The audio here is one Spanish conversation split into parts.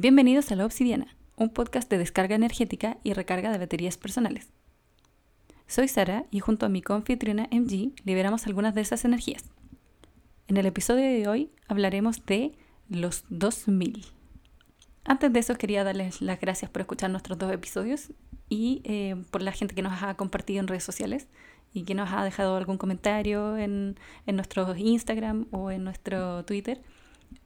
Bienvenidos a La Obsidiana, un podcast de descarga energética y recarga de baterías personales. Soy Sara y junto a mi confitriona MG liberamos algunas de esas energías. En el episodio de hoy hablaremos de los 2000. Antes de eso quería darles las gracias por escuchar nuestros dos episodios y eh, por la gente que nos ha compartido en redes sociales y que nos ha dejado algún comentario en, en nuestro Instagram o en nuestro Twitter.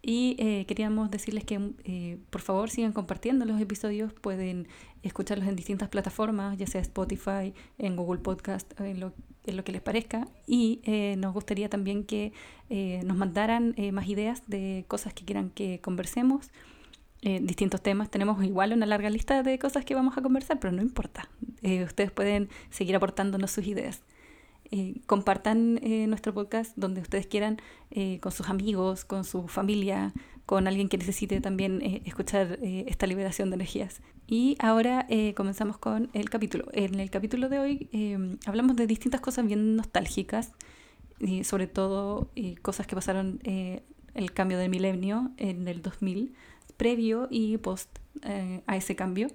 Y eh, queríamos decirles que eh, por favor sigan compartiendo los episodios, pueden escucharlos en distintas plataformas, ya sea Spotify, en Google Podcast, en lo, en lo que les parezca. Y eh, nos gustaría también que nos mandaran más ideas de cosas que quieran que conversemos, distintos temas. Tenemos igual una larga lista de cosas que vamos a conversar, pero no importa. ustedes pueden seguir aportándonos sus ideas. Eh, compartan eh, nuestro podcast donde ustedes quieran, eh, con sus amigos, con su familia, con alguien que necesite también escuchar esta liberación de energías. Y ahora comenzamos con el capítulo. En el capítulo de hoy hablamos de distintas cosas bien nostálgicas, y sobre todo cosas que pasaron el cambio del milenio en el 2000, previo y post a ese cambio.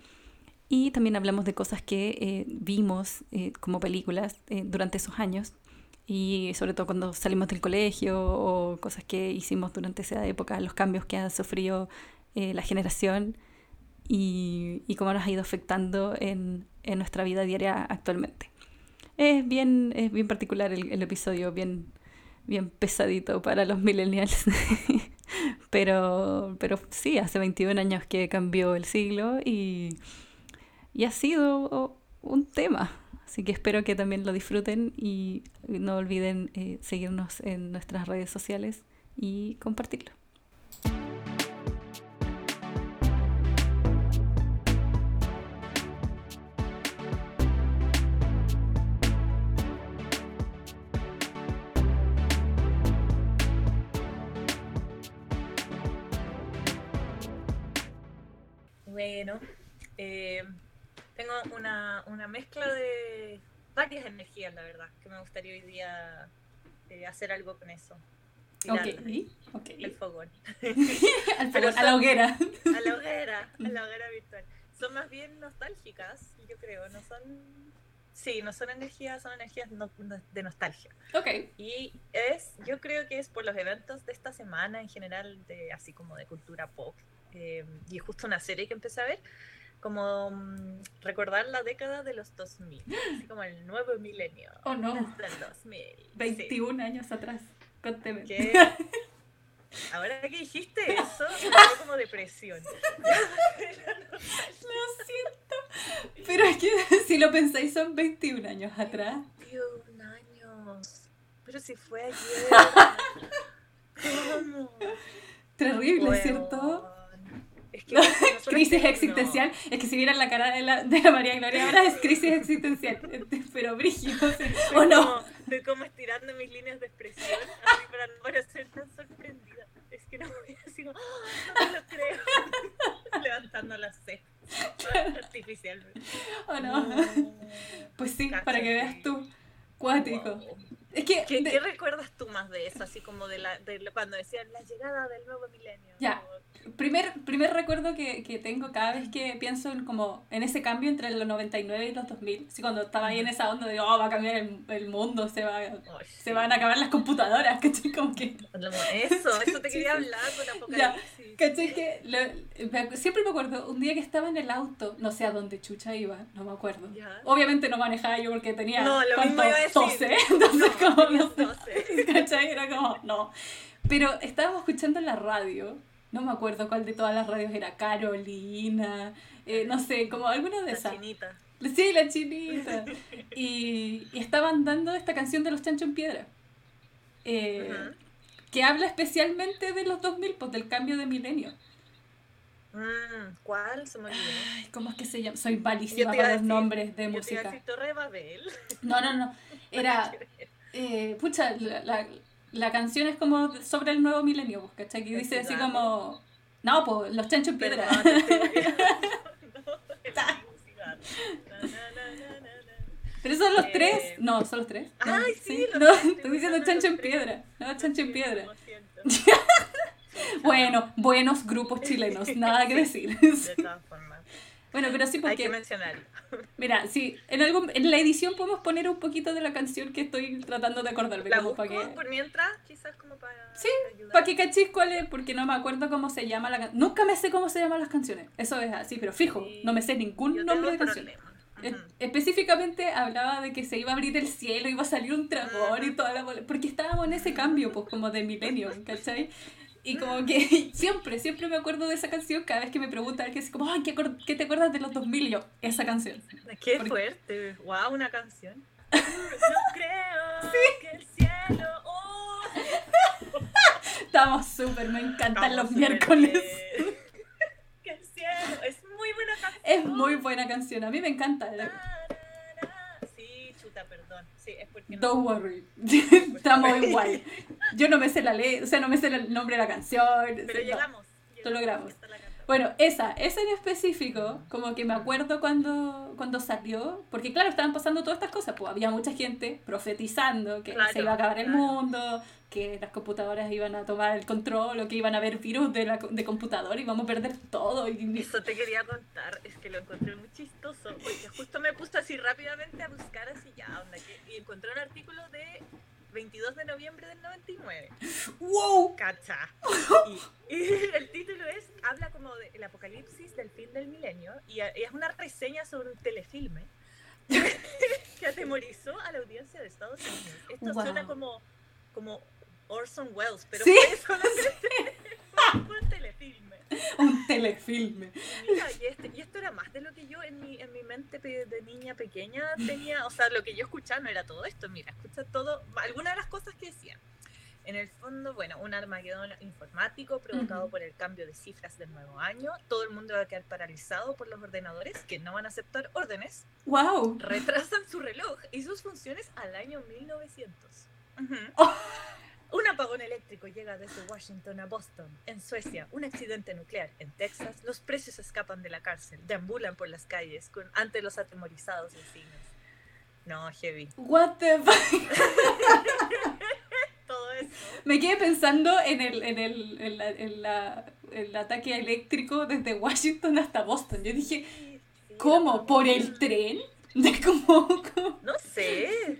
Y también hablamos de cosas que eh, vimos eh, como películas eh, durante esos años y sobre todo cuando salimos del colegio o cosas que hicimos durante esa época, los cambios que ha sufrido la generación y, y, cómo nos ha ido afectando en, en, nuestra vida diaria actualmente. Es bien, es bien particular el, el episodio, bien, bien pesadito para los millennials. pero, pero sí, hace 21 años que cambió el siglo y y ha sido un tema. Así que espero que también lo disfruten y no olviden eh, seguirnos en nuestras redes sociales y compartirlo. Bueno, eh, tengo una, una mezcla de varias energías, la verdad, que me gustaría hoy día eh, hacer algo con eso. Okay, okay. El fogón. a la hoguera. A la hoguera, a la hoguera virtual. Son más bien nostálgicas, yo creo, no son... Sí, no son energías, son energías de nostalgia. Ok. Y es, yo creo que es por los eventos de esta semana en general, de así como de cultura pop. Eh, y justo una serie que empecé a ver, como mm, recordar la década de los 2000, así como el nuevo milenio. Oh, no. Desde el 2000. 21 años atrás. Cuénteme. ¿Qué? Ahora que dijiste eso, me dio como depresión. lo siento. Pero es que si lo pensáis, son 21 años atrás. 21 años. Pero si fue ayer. ¿Cómo? Terrible, ¿cierto? crisis existencial. Es que si vieran la cara de la, de la María Gloria ahora es crisis existencial. Pero brígido. ¿O no? Estoy como estirando mis líneas de expresión así para no parecer tan sorprendida. Es que no voy así como, no me lo creo. Levantando la C. Artificialmente. ¿O no? Pues sí, para que veas tú. Cuático. Es que, ¿Qué, recuerdas tú más de eso? Así como de, la, de cuando decían la llegada del nuevo milenio. Ya. Primer, primer recuerdo que, que, tengo cada vez que pienso en, como, en ese cambio entre los 99 y los 2000. Así cuando estaba ahí en esa onda de, oh, va a cambiar el, el mundo, se, va, se van a acabar las computadoras, ¿cachai? Como que... Eso, eso te quería hablar con Apocalipsis. ¿Cachai? Que siempre me acuerdo, un día que estaba en el auto, no sé a dónde chucha iba, no me acuerdo. Obviamente no manejaba yo porque tenía... No, lo mismo iba a decir. 12, entonces como... No, ¿Cachai? Era como, no. Pero estábamos escuchando en la radio no me acuerdo cuál de todas las radios era, Carolina, eh, no sé, como alguna de esas. La chinita. Sí, la chinita. y, estaban dando esta canción de los Chancho en Piedra. Eh, que habla especialmente de los 2000, pues del cambio de milenio. Mm, ¿Cuál? Se me olvidó. ¿Cómo es que se llama? Soy malísima para los nombres de música. Torre Babel. No, no, no. Era. Eh, pucha, la, la canción es como sobre el nuevo milenio, pues, ¿cachai? Que dice así como. No, pues los chanchos en piedra. Pero son los tres. Eh, no, son los tres. sí, no, estoy diciendo chancho en piedra. No, chancho en piedra. Bueno, buenos grupos chilenos, nada que decir. De todas formas. Bueno, pero sí Hay porque... que mencionarlo. Mira, sí, en, algún, en la edición podemos poner un poquito de la canción que estoy tratando de acordarme. La como busco para que, por mientras, quizás como para Sí, ayudar. para que cachis cuál es, porque no me acuerdo cómo se llama la canción. Nunca me sé cómo se llaman las canciones. Eso es así, pero fijo, Sí. no me sé ningún Yo nombre de canción. Es-. Específicamente hablaba de que se iba a abrir el cielo, iba a salir un dragón y toda la bola- Porque estábamos en ese cambio, pues, como de milenio, ¿cachai? Y como que siempre, siempre me acuerdo de esa canción cada vez que me pregunta alguien así como, ay, ¿qué, te acuerdas de los 2000? Y yo, esa canción. Qué Porque- fuerte. Wow, una canción. No creo que el cielo. Oh, Estamos súper, me encantan los miércoles. bien. que el cielo. Es muy buena canción. Es muy buena canción, a mí me encanta. Sí, chuta, perdón. Sí, es porque no. Don't worry, estamos igual. Yo no me sé la ley, o sea, no me sé el nombre de la canción. Pero no. llegamos. Lo logramos. Bueno, esa, esa en específico, como que me acuerdo cuando, cuando salió, porque claro, estaban pasando todas estas cosas, pues había mucha gente profetizando que Claro, se iba a acabar el mundo, que las computadoras iban a tomar el control, o que iban a haber virus de, la, de computador y vamos a perder todo. Y, Eso te quería contar, es que lo encontré muy chistoso, porque justo me puse así rápidamente a buscar así ya, onda, que, y encontré un artículo de 22 de noviembre del 99, ¡Wow! cacha. Y, y el título es, habla como del apocalipsis del fin del milenio, y, a- y es una reseña sobre un telefilme que atemorizó a la audiencia de Estados Unidos. Esto Wow. suena como, como Orson Welles, pero Sí. fue solamente fue un telefilme. Un telefilme. Mira, y, este- y esto era más de lo que yo en mi, en mi mente de niña pequeña tenía, o sea, lo que yo escuchaba no era todo esto, mira, escucha todo, algunas de las cosas que decían. En el fondo, bueno, un armagedón informático provocado Ujú. por el cambio de cifras del nuevo año, todo el mundo va a quedar paralizado por los ordenadores que no van a aceptar órdenes, ¡Wow! retrasan su reloj y sus funciones al año 1900. Ujú. Oh. Un apagón eléctrico llega desde Washington a Boston. En Suecia, un accidente nuclear. En Texas, los presos escapan de la cárcel, deambulan por las calles con, ante los atemorizados vecinos. No, heavy. What the fuck? Todo eso. Me quedé pensando en el, en el, en la, en la- el ataque eléctrico desde Washington hasta Boston. Yo dije, ¿cómo? ¿Por el tren? De como, como- No sé.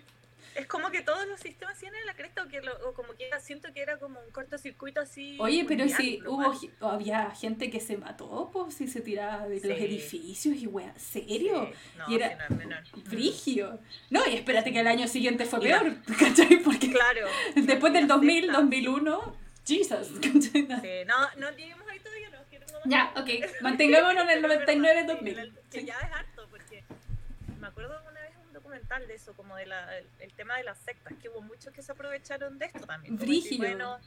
Es como que todos los sistemas tienen la cresta o, que lo- o como que era- siento que era como un cortocircuito así. Oye, pero mundial, si hubo, había gente que se mató, pues si se tiraba de los edificios y wea, ¿serio? Sí, no, Y era- no, menor. Brigio. No, y espérate que el año siguiente fue peor, ¿cachai? Porque Claro. después del La 2000, secta. 2001, Jesus, ¿cachai? Sí, no, no lleguemos ahí todavía, no. no Ya, ok, mantengámonos en el Pero es verdad, 99-2000. sí, el- Que ya es harto, porque me acuerdo una vez un documental de eso, como de la, el, tema de las sectas, que hubo muchos que se aprovecharon de esto también. como decir, Brígido. bueno,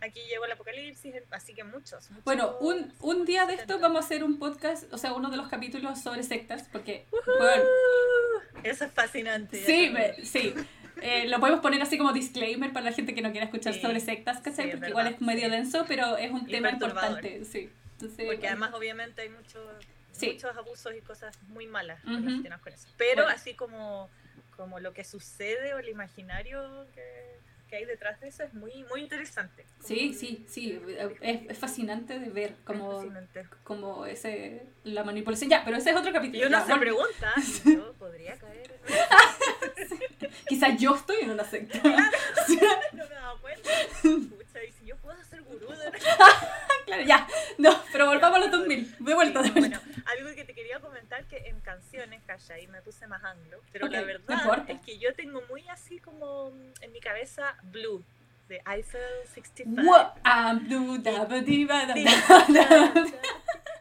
aquí llegó el apocalipsis, así que muchos. muchos Bueno, un, un día de esto vamos a hacer un podcast, o sea, uno de los capítulos sobre sectas, porque, bueno, Eso es fascinante. sí, me- sí. Eh, lo podemos poner así como disclaimer para la gente que no quiera escuchar Sí, sobre sectas, ¿cachai? sí, porque igual es medio denso, pero es un Y tema importante, sí. Entonces, Porque bueno. además obviamente hay muchos Sí. muchos abusos y cosas muy malas Ujú. relacionadas con eso. Pero Bueno. así como, como lo que sucede o el imaginario que, que hay detrás de eso es muy, muy interesante. Sí, sí, sí, es, es fascinante de ver como, como ese, la manipulación. Ya, pero ese es otro Y capítulo. uno ya, se pregunta, ¿y yo podría caer en Quizás yo estoy en una secta. No me he dado cuenta. Pucha, y si yo puedo ser gurú de claro, ya. No, pero volvamos a los 2000. De vuelta, de vuelta. Bueno, algo que te quería comentar que en canciones, calla, y me puse más anglo, pero Ok, la verdad es que yo tengo muy así como en mi cabeza Blue de Eiffel 65. What? I'm blue, da, ba, di, ba, da, da, da.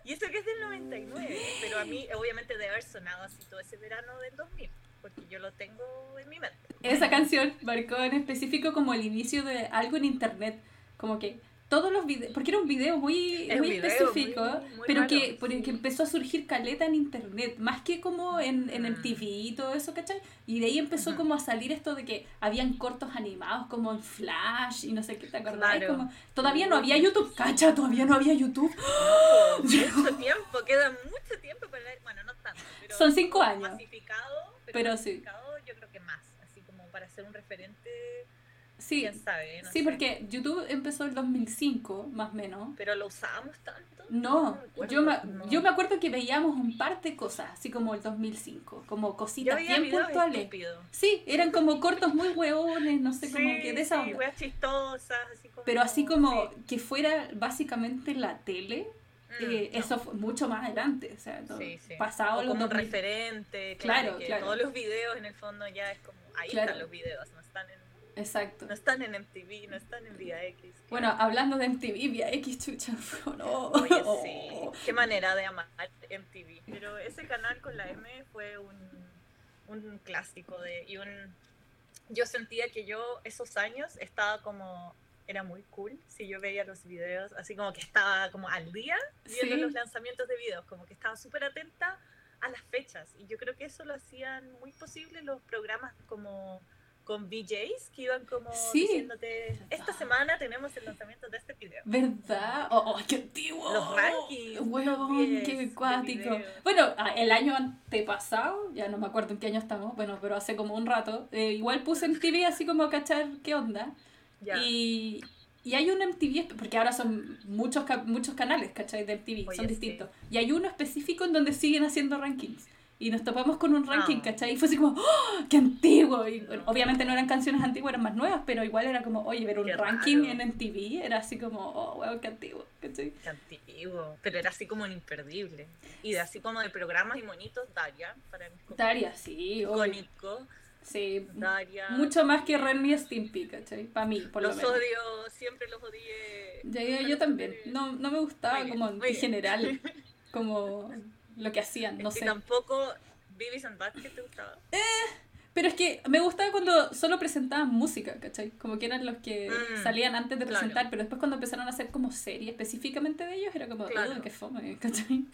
Y eso que es del 99, pero a mí obviamente debe haber sonado así todo ese verano del 2000, porque yo lo tengo en mi mente. Esa canción marcó en específico como el inicio de algo en internet. Como que todos los videos, porque era un video muy, muy video específico, muy- muy pero raro, que, empezó a surgir caleta en internet, más que como en, en Mm. MTV y todo eso, ¿cachai? Y de ahí empezó como a salir esto de que habían cortos animados como en Flash y no sé qué, ¿te acordás? Claro. Como, todavía no había YouTube, cacha, todavía no había YouTube. No, mucho tiempo, queda mucho tiempo para bueno, no tanto, pero Son cinco años. masificado, pero, Pero sí. yo creo que más, así como para ser un referente Sí, quién sabe. no sí, sé. porque YouTube empezó en 2005, más o menos. Pero lo usábamos tanto. No, me yo me, no. yo me acuerdo que veíamos un par de cosas, así como el 2005, como cositas bien puntuales. estúpidos. Sí, eran como cortos muy hueones, no sé, como que de esa sí, onda. chistosas, así como... Pero así como sí. que fuera básicamente la tele, Mm, eh, no. eso fue mucho más adelante, o sea, todo- Sí, sí. pasado O los como un 2000. referente, Claro, claro, que claro. todos los videos en el fondo ya es como, ahí Claro. están los videos, no Exacto. no están en MTV, no están en Vía X. Bueno, hablando de MTV, vía X chucha, no. Oye, sí, qué manera de amar MTV. Pero ese canal con la M fue un, un clásico de, y un... Yo sentía que yo esos años estaba como... Era muy cool si yo veía los videos, así como que estaba como al día viendo Sí. los lanzamientos de videos, como que estaba súper atenta a las fechas. Y yo creo que eso lo hacían muy posible los programas como con VJs que iban como Sí. diciéndote, esta semana tenemos el lanzamiento de este video. ¿Verdad? ¡Oh, qué antiguo! Los rankings, los qué 10 cuático. Bueno, ah, el año antepasado, ya no me acuerdo en qué año estamos, bueno, pero hace como un rato, eh, igual puse MTV así como a cachar qué onda. Ya. Y, y hay un MTV, porque ahora son muchos, muchos canales, ¿cachai? De MTV, Oye, son sí. distintos. Y hay uno específico en donde siguen haciendo rankings. Y nos topamos con un ranking, Ah. ¿cachai? Y fue así como, ¡oh, ¡qué antiguo! Y bueno, obviamente no eran canciones antiguas, eran más nuevas, pero igual era como, oye, ver un Qué ranking raro. en MTV era así como, oh, wow, qué antiguo, ¿cachai? Qué antiguo, pero era así como un imperdible. Y de así como de programas y monitos, Daria, para mí Daria, sí, obvio. icónico. Sí, Daria. mucho más que Ren y Stimpy, ¿cachai? Para mí, por lo Los menos. odio, siempre los odié. Yo, yo los también, no, no me gustaba bien, como en general, como lo que hacían, no sé. tampoco Beavis and Butthead te gustaba. Pero es que me gustaba cuando solo presentaban música, ¿cachai? Como que eran los que Mm, salían antes de claro. presentar, pero después cuando empezaron a hacer como serie específicamente de ellos, era como, Claro. "Ugh, qué fome, ¿cachai?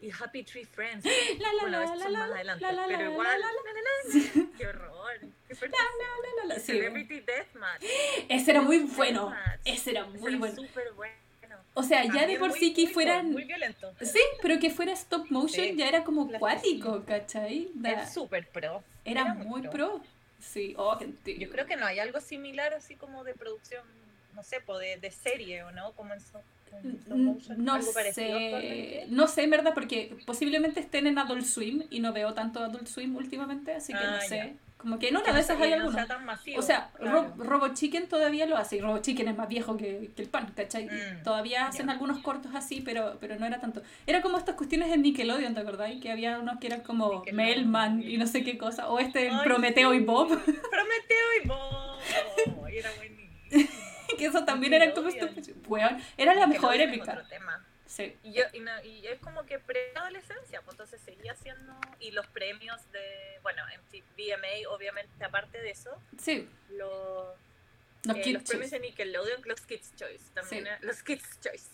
Y Happy Tree Friends. La, la, bueno, la, la, la, la, adelante. la, la, pero la, igual. la, la, la. Qué horror. Qué La, la, la. Sí, Celebrity Deathmatch. ese era muy bueno, Deathmatch. ese era Ese muy era bueno. súper bueno. O sea, ya de por muy- sí que muy fueran... Muy violento. Sí, pero que fuera stop motion Sí, ya era como cuático, ¿cachai? Da- Es súper pro. era, era muy pro. Sí, oh. Yo creo que no hay algo similar así como de producción, no sé, de, de serie o no, como en, motion, Mm, No algo sé, no sé en verdad porque posiblemente estén en Adult Swim y no veo tanto Adult Swim últimamente, así que no Ah, sé. ya. Como que en una de no esas hay no alguna. O sea, claro. Ro- Robo Chicken todavía lo hace y Robo Chicken es más viejo que, que el pan, ¿cachai? Mm, todavía hacen algunos cortos así, pero, pero no era tanto. Era como estas cuestiones en Nickelodeon, ¿te acordáis? Que había unos que eran como. Melman y no sé qué cosa. O este, Ay, Prometeo y. Bob, Prometeo y Bob. Era buenísimo. que eso también eran como. Nickelodeon. Weón, era la mejor épica. otro tema. Sí. Y, yo, y, no- y es como que preadolescencia, pues entonces seguía haciendo. Y los premios de. Bueno, MTV, VMA, obviamente, aparte de eso, Sí, los, los eh, Kids los premios Choice. de Nickelodeon, los Kids Choice. También Sí. los Kids Choice.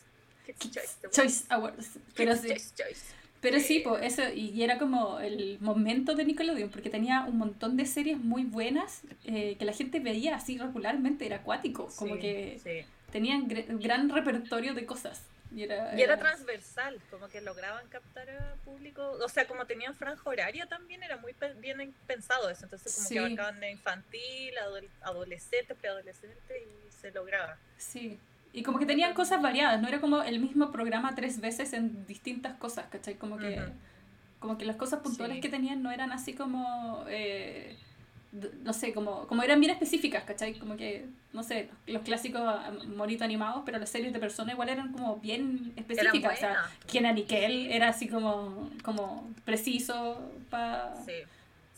Kids Choice. Awards. Pero sí, Choice Choice. pero sí, pues eso, y era como el momento de Nickelodeon, porque tenía un montón de series muy buenas eh, que la gente veía así regularmente, era acuático, como Sí, que tenían gr- gran repertorio de cosas. Y era, Y era transversal, como que lograban captar a público, o sea, como tenían franja horaria también, era muy pe- bien pensado eso, entonces como Sí. que abarcaban de infantil, adol- adolescente, preadolescente y se lograba. Sí. Y como que tenían cosas variadas, no era como el mismo programa tres veces en distintas cosas, ¿cachai? Como que, como que las cosas puntuales Sí. que tenían no eran así como, eh, no sé, como, como eran bien específicas, ¿cachai? Como que, no sé, los clásicos ah, monitos animados, pero las series de personas igual eran como bien específicas. O sea, quién era Nickel Sí. era así como, como preciso para Sí.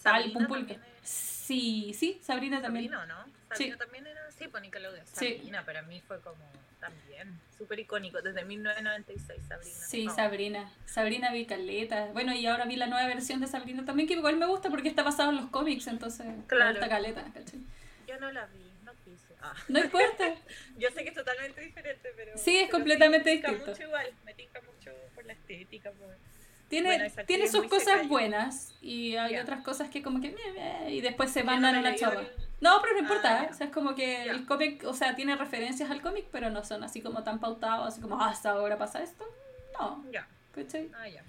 al Sabrina público. Sí, sí, Sabrina también. Sabrina, ¿o ¿no? Sabrina también era, sí, pues Nickelodeon. Sí. Sabrina para mí fue como también súper icónico, desde 1996 Sabrina. Sí, No. Sabrina. Sabrina vi caleta. Bueno, y ahora vi la nueva versión de Sabrina también, que igual me gusta porque está basado en los cómics, entonces me Claro. gusta caleta, ¿cachai? Yo no la vi, no quise. Ah. No importa. Yo sé que es totalmente diferente, pero... Sí, es pero completamente me tinca distinto. mucho igual, me tinca mucho por la estética, por... Tiene, Bueno, tiene sus cosas buenas y hay otras cosas que como que... y después se mandan a me la el- No, pero no Ah, importa, ¿eh? ya. o sea, es como que el cómic, o sea, tiene referencias al cómic, pero no son así como tan pautados, así como, "Ah, hasta ahora pasa esto. No, Ya, ¿cachai? ah, ya.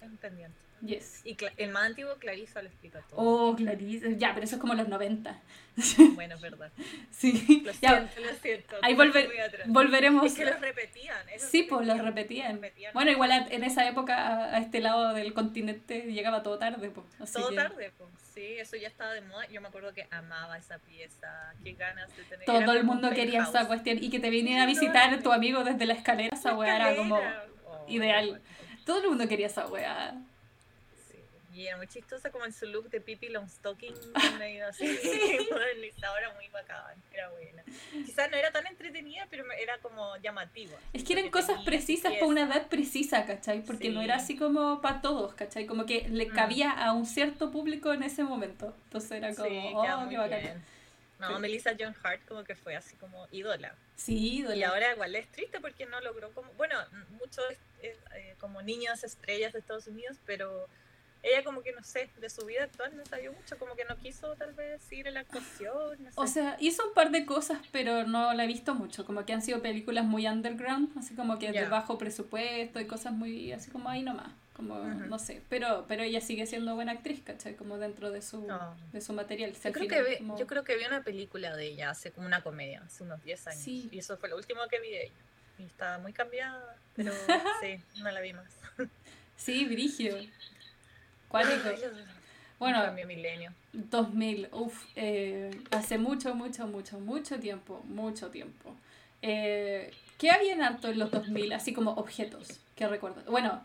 en pendiente. Yes. Y el más antiguo, Clarisa lo explica todo. Oh, Clarice. Ya, pero eso es como los 90. Bueno, es verdad. Sí. Lo Ya, siento, lo siento. ahí volver- volveremos. Es que los repetían. Sí, pues los repetían. Bueno, igual a- en esa época a, a este lado del continente llegaba todo tarde, pues. Todo que tarde, pues. Sí, eso ya estaba de moda. Yo me acuerdo que amaba esa pieza. Qué ganas de tener. Todo era el mundo un quería esa penthouse. cuestión y que te viniera a visitar no, tu amigo desde la escalera, esa weá era como. Oh, ideal. Todo el mundo quería esa weá. Y era muy chistosa como en su look de Pippi Longstocking, medio así, modernizadora, muy bacán, era buena. Quizás no era tan entretenida, pero era como llamativa. Es que eran cosas precisas para una edad precisa, ¿cachai? Porque no Sí. era así como para todos, ¿cachai? Como que le Mm. cabía a un cierto público en ese momento. Entonces era como, Sí, oh, qué bacán. bien. No. Melissa John Hart como que fue así como ídola. Sí, Y ídola. ahora igual es triste porque no logró como, bueno, muchos eh, como niñas estrellas de Estados Unidos, pero ella como que no sé, de su vida actual no sabía mucho, como que no quiso tal vez ir en la actuación, no sé. O sea, hizo un par de cosas, pero no la he visto mucho. Como que han sido películas muy underground, así como que de Ya. bajo presupuesto y cosas muy así como ahí nomás. Como, Ujú. no sé. Pero, pero ella sigue siendo buena actriz, ¿cachai? Como dentro de su, No. de su material. Yo creo, final que vi, como- yo creo que vi una película de ella hace como una comedia, hace unos 10 años. Sí. Y eso fue lo último que vi de ella. Y estaba muy cambiada, pero sí, no la vi más. Sí, Brigio. Cuático. Los- Bueno, Cambio milenio. 2000, uff, eh, hace mucho, mucho, mucho, mucho tiempo, mucho tiempo. Eh, ¿Qué había en harto en los 2000, así como objetos que recuerdo? Bueno,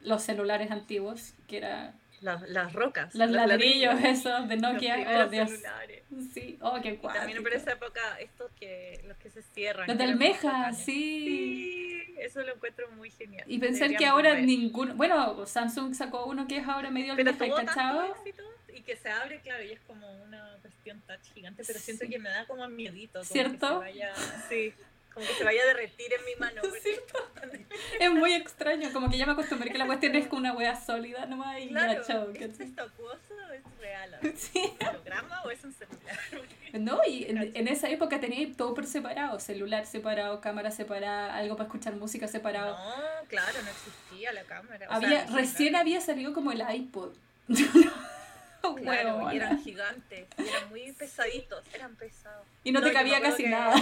los celulares antiguos, que era Las, las rocas. los ladrillos esos de los Nokia, oh primeros Dios. celulares. Sí, oh, qué Y cuático. también por esa época, estos que, los que se cierran. Los que del eran muy Meja, bacanes. sí. Sí, eso lo encuentro muy genial. Y pensar que ahora volver. ninguno, bueno, Samsung sacó uno que es ahora medio Pero tuvo tanto éxito y que se abre, claro, y es como una cuestión touch gigante, pero siento Sí. que me da como miedito. Como ¿Cierto? Que se vaya, sí, como que se vaya a derretir en mi mano. porque- Es muy extraño, como que ya me acostumbré que la cuestión es como una wea sólida nomás y Claro, ya, chao, ¿es ¿cachai? esto acuoso o es real? Sí. ¿Es un holograma o es un celular? No, y en, en esa época tenía todo por separado, celular separado, cámara separada, algo para escuchar música separado. No, claro, no existía la cámara. o había, recién había salido como el iPod. Claro, y eran gigantes, y eran muy pesaditos, eran pesados. Y no te cabía casi nada.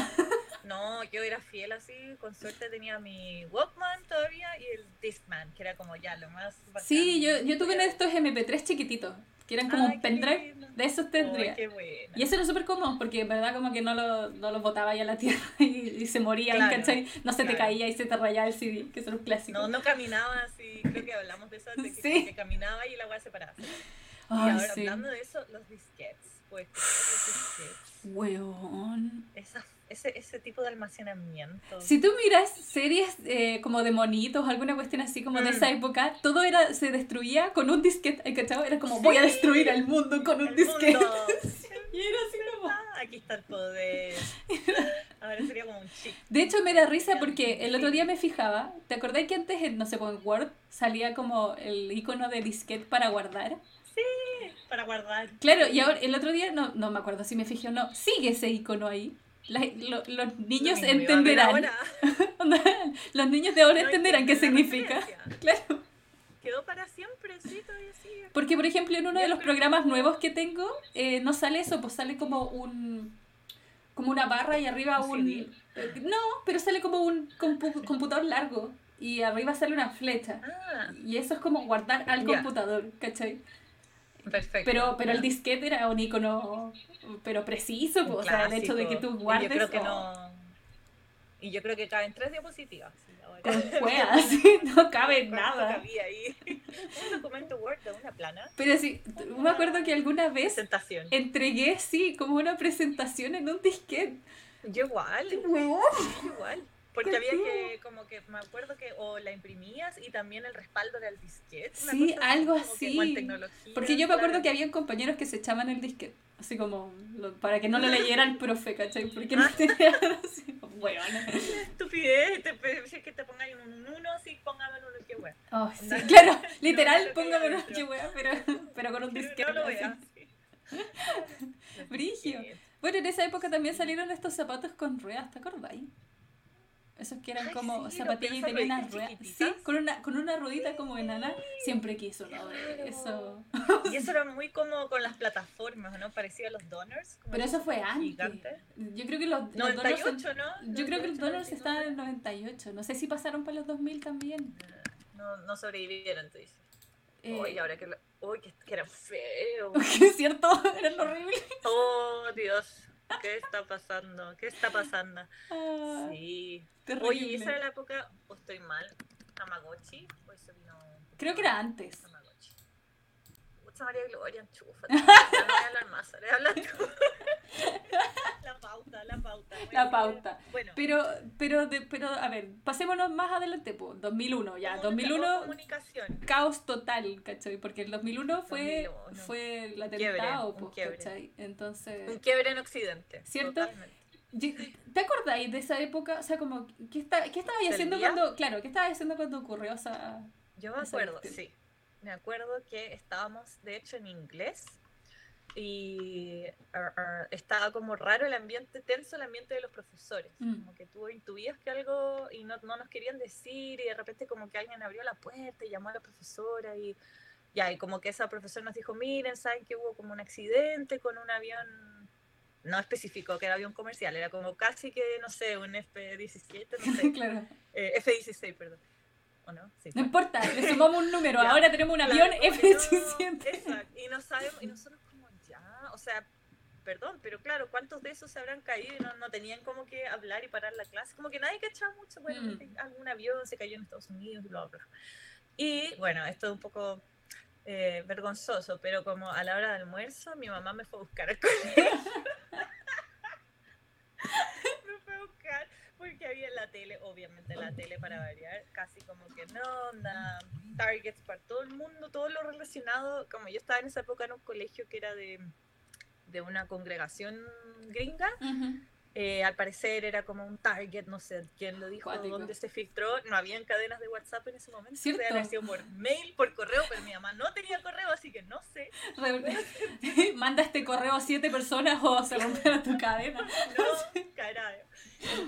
No, yo era fiel así, con suerte tenía mi Walkman todavía y el Discman, que era como ya lo más bacán. Sí, yo, yo tuve uno de estos MP3 chiquititos, que eran como Ay, un qué pendrive, de esos tendría. Ay, buena. Y eso era súper cómodo, porque en verdad como que no lo, no los botaba ya a la tierra y, y se morían, Claro, ¿cachai? No se te claro. caía y se te rayaba el CD, que son un clásico. No, no caminaba así, creo que hablamos de eso, de que, Sí. que caminaba y la voy a separar. y ahora sí. hablando de eso, los disquetes, pues los disquetes, Weón. esa, ese, ese tipo de almacenamiento. Si tú miras series eh, como de monitos, alguna cuestión así como de Mm. esa época, todo era se destruía con un disquete, ¿hay ¿cachado? Era como, voy a Sí. destruir al mundo con un disquete. Y era así como... Ah, aquí está el poder. Ahora sería como un chip. De hecho, me da risa porque el otro día me fijaba, ¿te acordás que antes, en, no sé, en Word salía como el icono de disquete para guardar? Para guardar. Claro, y ahora el otro día, no, no me acuerdo si me fijé o no, sigue ese icono ahí. La- lo- los niños Lo entenderán. los niños de ahora No entenderán qué significa. Claro. Quedó para siempre, sí, todavía sigue. Porque, por ejemplo, en uno de los programas nuevos que tengo, eh, no sale eso, pues sale como un como una barra y arriba ¿Un eh, No, pero sale como un compu- computador largo y arriba sale una flecha. Ah, Y eso es como guardar al computador, ¿cachai? Perfecto. Pero, pero el disquete era un icono, pero preciso, pues, o sea, el hecho de que tú Clásico. Y guardes... Yo creo que no. Y yo creo que caben tres diapositivas. con juegas, sí, no cabe ¿Cuánto nada. cabía ahí? un documento Word de una plana. Pero sí, me acuerdo que alguna vez Presentación. entregué, sí, como una presentación en un disquete. Yo igual. Sí, igual. Porque ¿Por había qué? que, como que, me acuerdo que o la imprimías y también el respaldo era el disquete. Sí, algo así. Porque yo me acuerdo claro. que habían compañeros que se echaban el disquete. Así como, lo- para que no lo leyera el profe, ¿cachai? Porque no tenía así, huevona. Estupidez, te, si es que te pongan un uno, sí, póngame un que wea. Oh, sí, No. claro, No, literal, no, póngame no, una no. que wea, pero, pero con un disquete. No lo veas. Brigio. Bueno, en esa época también salieron estos zapatos con ruedas, ¿te acordáis? Esos que eran Ay, como sí, los zapatillas y tenían unas ruedas. Sí, con una, con una ruedita como enana. Siempre quiso Claro. de eso. Y eso era muy como con las plataformas, ¿no? Parecido a los donors. como Pero eso fue antes. Yo creo que los, los donuts 98, ¿no? Yo creo que los 98, 99. estaban en el 98. No sé si pasaron para los 2000 también. No, no sobrevivieron, tú dices. Eh, Uy, ahora que lo... Uy, que, que eran feos. es cierto, eran horribles. Oh, Dios. ¿Qué está pasando? ¿Qué está pasando? Ah, Sí. terrible. Oye, ¿y esa era la época? ¿O estoy mal? ¿Tamagotchi? ¿O eso vino un poco Creo que era antes. Mucha María Gloria, enchufa. No voy a hablar más, ahora habla tú. La pauta, la pauta. Muy La bien. pauta. Bueno, Pero, pero, de, pero, a ver, pasémonos más adelante, pues, 2001, ya, comunica- 2001, comunicación. caos total, ¿cachai? Porque el 2001 fue, 2001. fue el quiebre, atentado, un pues, quiebre. ¿cachai? Entonces, Un quiebre en Occidente. ¿Cierto? Totalmente. ¿te acordáis de esa época? O sea, como, ¿qué, está, qué estabas ¿Del haciendo día? cuando, claro, qué estabas haciendo cuando ocurrió esa... Yo me acuerdo, sí. Me acuerdo que estábamos, de hecho, en inglés y ar- ar, estaba como raro el ambiente, tenso el ambiente de los profesores. Mm. Como que tú intuías que algo y no, no nos querían decir y de repente como que alguien abrió la puerta y llamó a la profesora y ya, y como que esa profesora nos dijo, miren, saben que hubo como un accidente con un avión, no específico que era avión comercial, era como casi que, no sé, un F-17, no sé, claro. eh, F-16, perdón. ¿O no? Sí, No fue. importa, le sumamos un número, Ya, ahora tenemos un Claro, avión no- F-17. Exacto, y no sabemos, y nosotros como ya, o sea, perdón, pero claro, ¿cuántos de esos se habrán caído y no, no tenían como que hablar y parar la clase? Como que nadie cachaba mucho, bueno, Mm. algún avión se cayó en Estados Unidos, bla, bla. Y bueno, esto es un poco eh, vergonzoso, pero como a la hora del almuerzo, mi mamá me fue a buscar al colegio. me fue a buscar en la tele, obviamente la tele para variar, casi como que no, onda, targets para todo el mundo, todo lo relacionado, como yo estaba en esa época en un colegio que era de, de una congregación gringa. Eh, al parecer era como un target, no sé quién lo dijo, Cuático. dónde se filtró, no habían cadenas de WhatsApp en ese momento, ¿Cierto? haber sido por mail, por correo, pero mi mamá no tenía correo, así que no sé, Re- Manda este correo a siete personas o se rompieron tu cadena. no, carajo.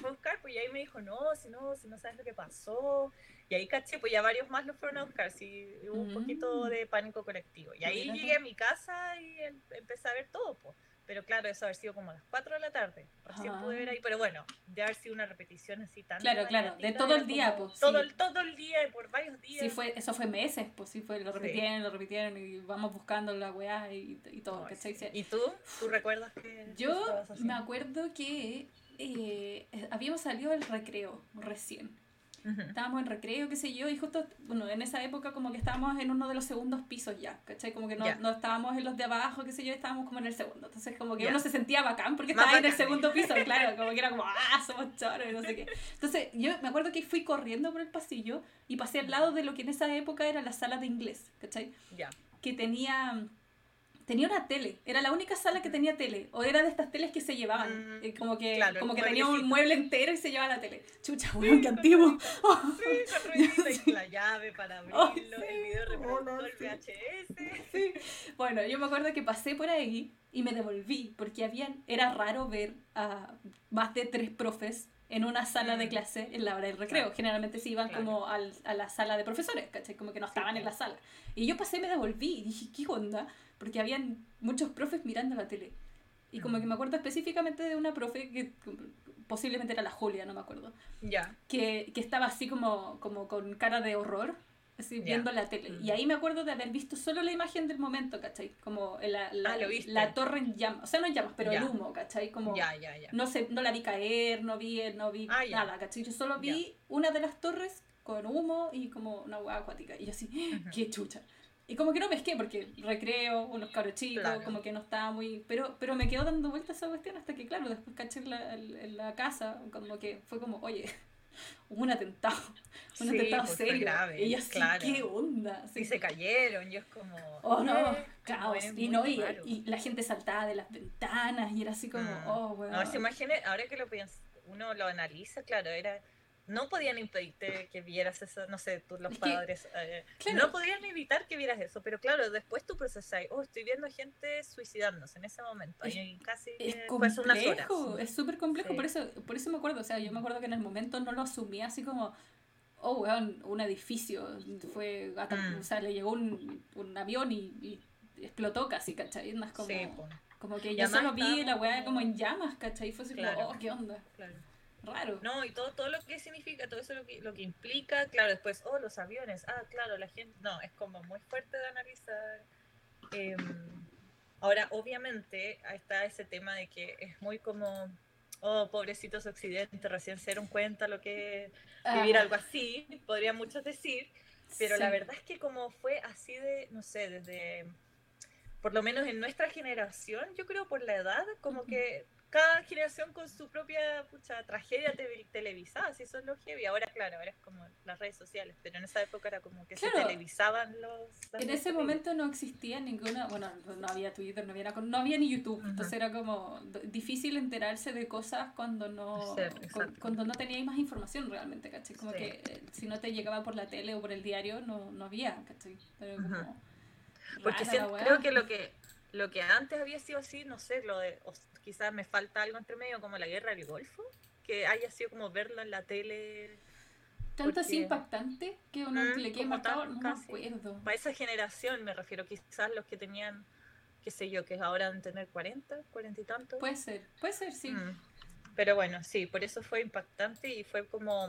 Fue a buscar, pues y ahí me dijo, no, si no, si no sabes lo que pasó. Y ahí caché, pues ya varios más lo fueron a buscar, sí, hubo un Mm. poquito de pánico colectivo. Y ahí llegué a mi casa y em- empecé a ver todo, pues. Pero claro, eso haber sido como a las 4 de la tarde. Recién pude ver ahí, pero bueno, de haber sido una repetición así tan. Claro, claro, de todo el día, pues, Todo, sí. el, todo el día y por varios días. Sí, fue, eso fue meses, pues sí, fue, lo Sí. repitieron, lo repitieron y vamos buscando la weá y, y todo, Ay, ¿cachai? sí. ¿Y tú? ¿Tú recuerdas que Yo me acuerdo que eh, habíamos salido del recreo recién. Estábamos en recreo, qué sé yo, y justo, bueno, en esa época como que estábamos en uno de los segundos pisos ya, ¿cachai? Como que no, no estábamos en los de abajo, qué sé yo, estábamos como en el segundo. Entonces como que Ya. uno se sentía bacán porque Más estaba en el bacán. segundo piso, claro, como que era como, ah, somos choros y no sé qué. Entonces yo me acuerdo que fui corriendo por el pasillo y pasé al lado de lo que en esa época era la sala de inglés, ¿cachai? Ya. que tenía tenía una tele, era la única sala que tenía tele, o era de estas teles que se llevaban, Mm, eh, como que, claro, el como que tenía un mueble entero y se llevaba la tele. Chucha, weón, qué antiguo. Sí, con ruedita y la llave para abrirlo, Ay, el sí. video reproductor, Oh, no, VHS. Sí. Bueno, yo me acuerdo que pasé por ahí y me devolví, porque habían, era raro ver a más de tres profes en una sala de Mm. clase en la hora del recreo. Claro. Generalmente se iban Claro. como al- a la sala de profesores, ¿cachai? Como que no estaban en la sala. Y yo pasé, me devolví y dije, ¿qué onda? Porque habían muchos profes mirando la tele. Y como que me acuerdo específicamente de una profe que posiblemente era la Julia, no me acuerdo, Ya. que, que estaba así como, como con cara de horror, así Ya. viendo la tele. Mm. Y ahí me acuerdo de haber visto solo la imagen del momento, ¿cachai? Como la, la, Ah, lo viste. la torre en llamas, o sea, no en llamas, pero el Ya. humo, ¿cachai? Como no sé, no la vi caer, no vi, no vi Ah, nada, ¿cachai? Yo solo vi una de las torres con humo y como una hueá acuática. Y yo así, Ujú. qué chucha. Y como que no pesqué, porque recreo, unos cabros chicos, Claro. como que no estaba muy... Pero, pero me quedó dando vueltas esa cuestión hasta que, claro, después caché en la, en- la casa, como que fue como, oye, hubo un atentado, un Sí, atentado pues, serio. grave, y así, claro. ¿qué onda? Y se cayeron, y es como. Oh no, eh, caos. bueno, Y, no, y, la gente saltaba de las ventanas y era así como, Mm. oh, weón. No, se imagine, ahora que lo pienso, uno lo analiza, claro, era. No podían impedirte que vieras eso, no sé, tú, los padres, eh, no podían evitar que vieras eso, pero claro, después tú procesas, oh, estoy viendo gente suicidándose en ese momento, y casi es complejo, es súper complejo, por, eso, por eso me acuerdo, o sea, yo me acuerdo que en el momento no lo asumía así como, oh, weón, un edificio, fue, mm. o sea, le llegó un, un avión y, explotó casi, ¿cachai? Es como, como que yo solo vi la weá como en llamas, ¿cachai? Y fue así como, oh, ¿qué onda? Claro raro. No, y todo, todo lo que significa, todo eso lo que, lo que implica, claro, después, oh, los aviones, ah, claro, la gente, no, es como muy fuerte de analizar. Em, ahora, obviamente, está ese tema de que es muy como, oh, pobrecitos occidentes, recién se dieron cuenta lo que es vivir algo así, podrían muchos decir, pero la verdad es que como fue así de, no sé, desde, por lo menos en nuestra generación, yo creo por la edad, como que cada generación con su propia pucha, tragedia televisada, si eso es lo heavy. Ahora, claro, ahora es como las redes sociales, pero en esa época era como que se televisaban los... En ese momento no existía ninguna, bueno, no había Twitter, no había, no había ni YouTube, entonces era como difícil enterarse de cosas cuando no, cuando no teníais más información realmente, ¿cachai? Como que eh, si no te llegaba por la tele o por el diario, no, no había, ¿cachai? Pero como... Porque creo que lo que lo que antes había sido así, no sé, lo de, quizás me falta algo entre medio como la guerra del Golfo, que haya sido como verlo en la tele. Tanto así impactante que uno mm, le quede marcado, no me acuerdo. Para esa generación me refiero, quizás los que tenían, qué sé yo, que ahora deben tener 40, 40 y tanto. Puede ser, puede ser, sí. Mm. Pero bueno, sí, por eso fue impactante y fue como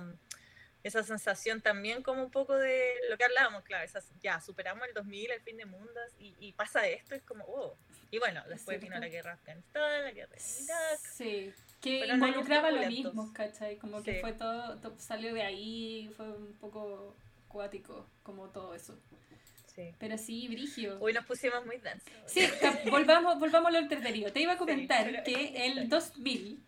esa sensación también como un poco de lo que hablábamos, claro, ya superamos el 2000, el fin de mundos, y, y pasa esto, es como, oh. Y bueno, después vino la guerra Afganistán, la guerra de Irak. Sí, que involucraba lo mismo, ¿cachai? Como que fue todo, salió de ahí, fue un poco cuático, como todo eso. Sí. Pero sí, Brigio. Hoy nos pusimos muy densos. Sí, volvamos, volvamos al tercerio. Te iba a comentar que el 2000,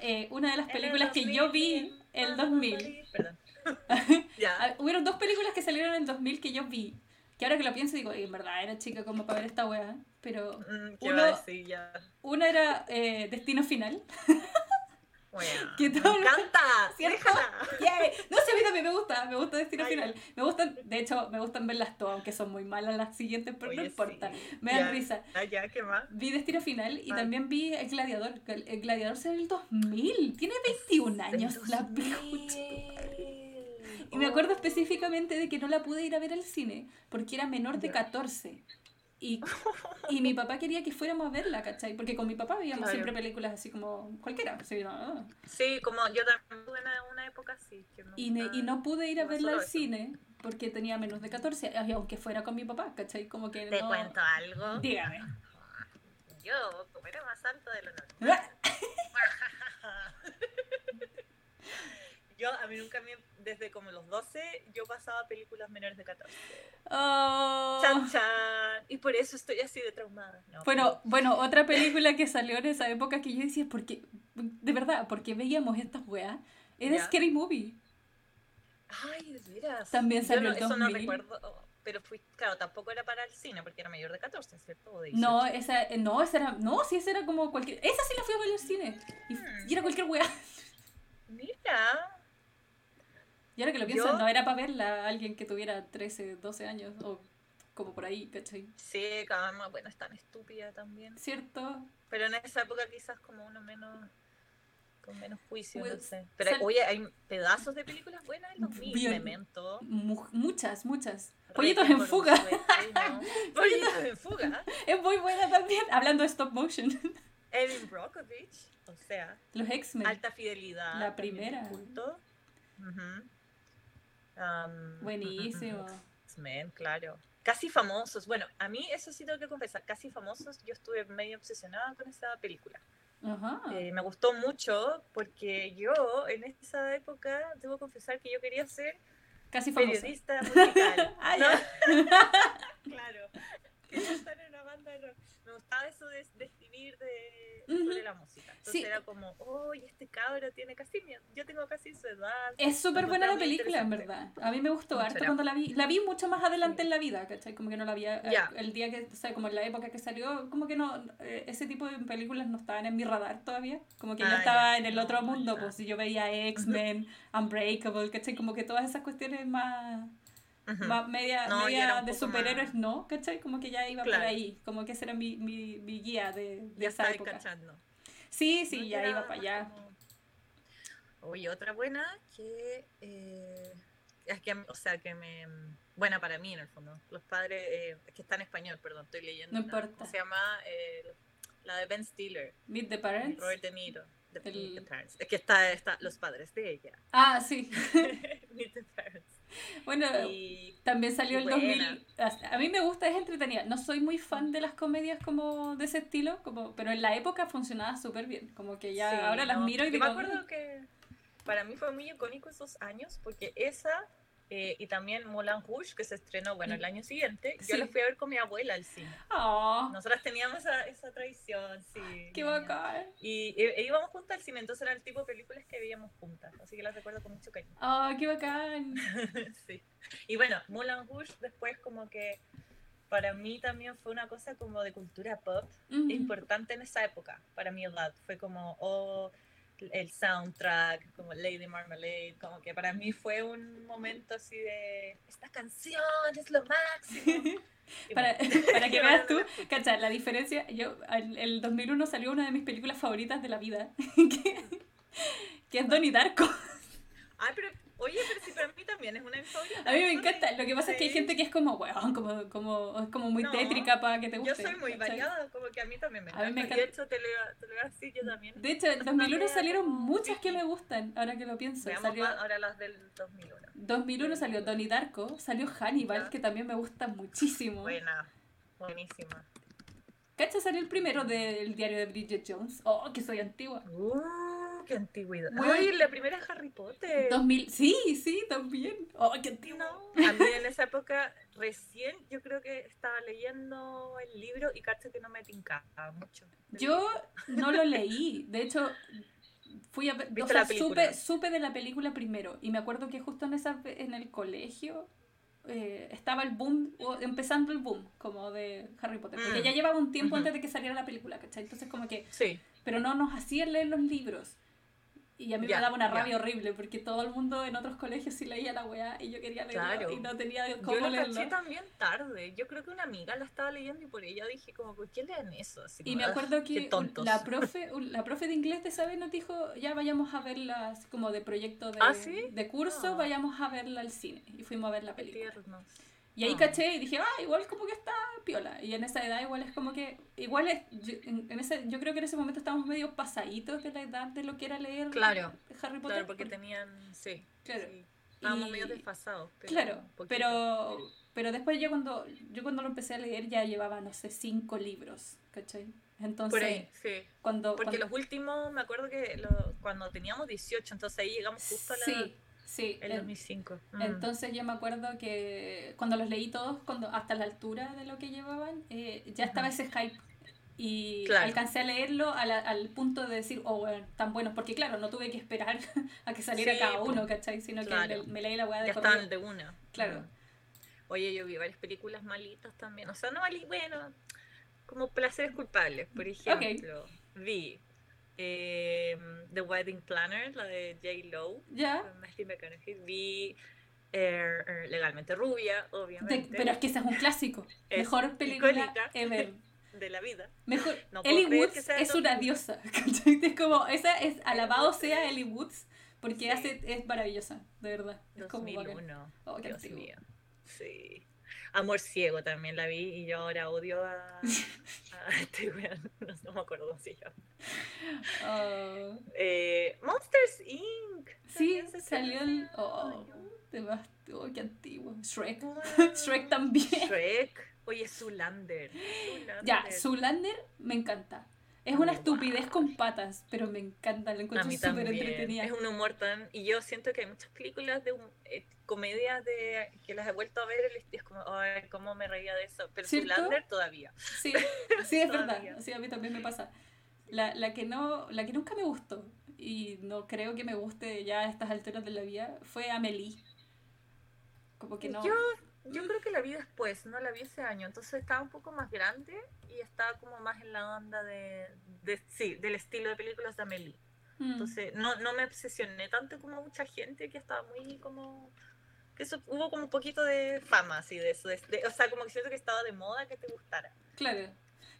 eh, una de las películas que yo vi el 2000, perdón. Ah, hubieron dos películas que salieron en 2000 que yo vi. Que ahora que lo pienso digo, en verdad era chica como para ver esta wea. Pero mm, una era eh, Destino Final. que me encanta, ¿cierto? No sé, a mí también me gusta, me gusta Destino Final. Me gustan, de hecho, me gustan verlas todas, aunque son muy malas las siguientes, pero no importa. Me dan risa. Ah, ya, ¿qué más? Vi Destino Final y también vi El Gladiador. El Gladiador es del 2000, tiene 21 años la y me acuerdo específicamente de que no la pude ir a ver al cine porque era menor de 14. Y, y mi papá quería que fuéramos a verla, ¿cachai? Porque con mi papá veíamos siempre películas así como cualquiera. Sí, como yo también tuve una, una época así. y, y no pude ir a verla al cine porque tenía menos de 14, aunque fuera con mi papá, ¿cachai? Como que ¿Te cuento algo? Dígame. Yo, como era más alto de lo normal. yo, a mí nunca me desde como los 12 yo pasaba películas menores de 14. Oh. Chan, chan. Y por eso estoy así de traumada. bueno, bueno, otra película que salió en esa época que yo decía, porque, de verdad, porque veíamos estas weas, era Scary Movie. Ay, de veras. También salió el 2000. Eso no recuerdo, pero fui, claro, tampoco era para el cine, porque era mayor de 14, ¿cierto? no, esa, no, esa era, no, sí, esa era como cualquier, esa sí la fui a ver al cine, y, y era cualquier wea. Mira, y ahora que lo pienso, no era para verla a alguien que tuviera 13, 12 años o como por ahí, ¿cachai? Sí, más, bueno, es tan estúpida también. ¿Cierto? Pero en esa época quizás como uno menos con menos juicio, no sé. Pero oye, hay pedazos de películas buenas en 2000, Memento. muchas, muchas. Pollitos en fuga. Pollitos en fuga. Es muy buena también, hablando de stop motion. Evan Brockovich, o sea. Los X-Men. Alta fidelidad. La primera. Culto. Buenísimo. Men, claro. Casi famosos. Bueno, a mí eso sí tengo que confesar. Casi famosos. Yo estuve medio obsesionada con esa película. Eh, me gustó mucho porque yo en esa época debo confesar que yo quería ser Casi periodista musical. ah, claro. Quería estar en una banda de rock. Me gustaba eso de, escribir de, sobre la música. Entonces era como, oh, este cabro tiene casi, yo tengo casi su edad. Es súper buena la película, en verdad. A mí me gustó harto cuando la vi. La vi mucho más adelante en la vida, ¿cachai? Como que no la vi eh, el día que, o sea, como en la época que salió, como que no, eh, ese tipo de películas no estaban en mi radar todavía. Como que yo ah, estaba en el otro mundo, pues si yo veía X-Men, Unbreakable, ¿cachai? Como que todas esas cuestiones más... Más media, media de superhéroes no, ¿cachai? Como que ya iba por ahí, como que ese era mi, mi, mi guía de, de esa época. Cachando. Sí, sí, ya iba para allá. Oye, otra buena que eh, es que, o sea, que me buena para mí en el fondo. Los padres, eh, que está en español, perdón, estoy leyendo. No importa. Se llama eh, la de Ben Stiller. Meet the Parents. Robert De Niro. The, Parents. Es que está, está los padres de ella. Ah, sí. Meet the Parents. Bueno, también salió el 2000. A mí me gusta, es entretenida. No soy muy fan de las comedias como de ese estilo, como, pero en la época funcionaba súper bien. Como que ya ahora las miro y digo. me acuerdo que para mí fue muy icónico esos años porque esa eh, y también Moulin Rouge, que se estrenó, bueno, el año siguiente, yo la fui a ver con mi abuela al cine. Oh. Nosotras teníamos esa, esa tradición, sí. Qué bacán. Y, e, íbamos juntas al cine, entonces era el tipo de películas que veíamos juntas, así que las recuerdo con mucho cariño. ¡Oh, qué bacán! sí. Y bueno, Moulin Rouge después como que para mí también fue una cosa como de cultura pop importante en esa época, para mi edad. Fue como, oh, el soundtrack, como Lady Marmalade, como que para mí fue un momento así de, esta canción es lo máximo. para, para, que veas tú, ¿cachai? La diferencia, yo, el, el 2001 salió una de mis películas favoritas de la vida, que, que es Donnie Darko. Ay, pero Oye, pero si para mí también es una de A mí me encanta. Lo que pasa es que hay gente que es como, weón, como, como, es como muy tétrica para que te guste. Yo soy muy variada, como que a mí también me encanta. A mí me encanta. De hecho, te lo, te lo voy a decir yo también. De hecho, en 2001 salieron muchas que me gustan, ahora que lo pienso. Salió, ahora las del 2001. 2001 salió Donnie Darko, salió Hannibal, que también me gusta muchísimo. Buena, buenísima. ¿Cacha salió el primero del diario de Bridget Jones? Oh, que soy antigua. Uh qué antigüedad. Uy, la primera es Harry Potter. 2000, sí, sí, también. Oh, qué antiguo. a mí en esa época recién yo creo que estaba leyendo el libro y cacho que no me tincaba mucho. Yo no lo leí, de hecho fui a o sea, supe, supe de la película primero y me acuerdo que justo en esa en el colegio eh, estaba el boom, empezando el boom como de Harry Potter, porque mm. ya llevaba un tiempo antes de que saliera la película, ¿cachai? Entonces como que... Sí. Pero no nos hacían leer los libros. Y a mí me daba una rabia horrible porque todo el mundo en otros colegios sí leía la weá y yo quería leerlo y no tenía cómo yo leerlo. Yo también tarde. Yo creo que una amiga la estaba leyendo y por ella dije como, ¿por qué leen eso? Así y me acuerdo que la profe, la profe de inglés de esa vez nos dijo, ya vayamos a verla como de proyecto de, ¿Ah, de curso, ah. vayamos a verla al cine. Y fuimos a ver la película. Y ahí ah. caché y dije, ah, igual como que está piola. Y en esa edad igual es como que, igual es, yo, en, ese, yo creo que en ese momento estábamos medio pasaditos de la edad de lo que era leer claro, Harry Potter. Claro, porque tenían, sí. Claro. Estábamos medio desfasados. claro, pero, pero después yo cuando, yo cuando lo empecé a leer ya llevaba, no sé, cinco libros, ¿cachai? Entonces, Por ahí, sí. Cuando, porque los últimos, me acuerdo que cuando teníamos 18, entonces ahí llegamos justo a la... Sí Sí. El 2005. Mm. Entonces yo me acuerdo que cuando los leí todos, cuando hasta la altura de lo que llevaban, eh, ya estaba ese hype. Y alcancé a leerlo al, al, punto de decir, oh, bueno, tan buenos. Porque claro, no tuve que esperar a que saliera cada uno, ¿cachai? Sino que me, leí la weá de Ya estaban de una. Claro. Oye, yo vi varias películas malitas también. O sea, no malitas, bueno, como placeres culpables. Por ejemplo, vi eh, The Wedding Planner, la de J. Lowe. Ya. Vi er, er, Legalmente Rubia, obviamente. pero es que ese es un clásico. Mejor película ever. De la vida. Mejor. Ellie Woods es una diosa. es como, esa es, alabado sea Ellie Woods, porque hace, es maravillosa, de verdad. Es 2001. Como, oh, Dios mío. Sí. Amor Ciego también la vi y yo ahora odio a, este weón, no, me acuerdo cómo se llama. Oh. Eh, Monsters Inc. Sí, salió el... Oh, oh, qué antiguo. Shrek. Shrek también. Shrek. Oye, Zulander. Ya, Zulander me encanta. Es una estupidez con patas, pero me encanta, la encuentro súper entretenida. Es un humor tan... Y yo siento que hay muchas películas de eh, comedias de que las he vuelto a ver y es como, ay, cómo me reía de eso. Pero Zoolander todavía. Sí, sí, es verdad. Sí, a mí también me pasa. La, la, que no, la que nunca me gustó y no creo que me guste ya a estas alturas de la vida fue Amelie. Como que no. Yo, yo creo que la vi después, no la vi ese año, entonces estaba un poco más grande y estaba como más en la onda de, de sí, del estilo de películas de Amelie. Mm. Entonces no, no me obsesioné tanto como mucha gente que estaba muy como que eso hubo como un poquito de fama así de eso, de- de- o sea, como que siento que estaba de moda que te gustara. Claro.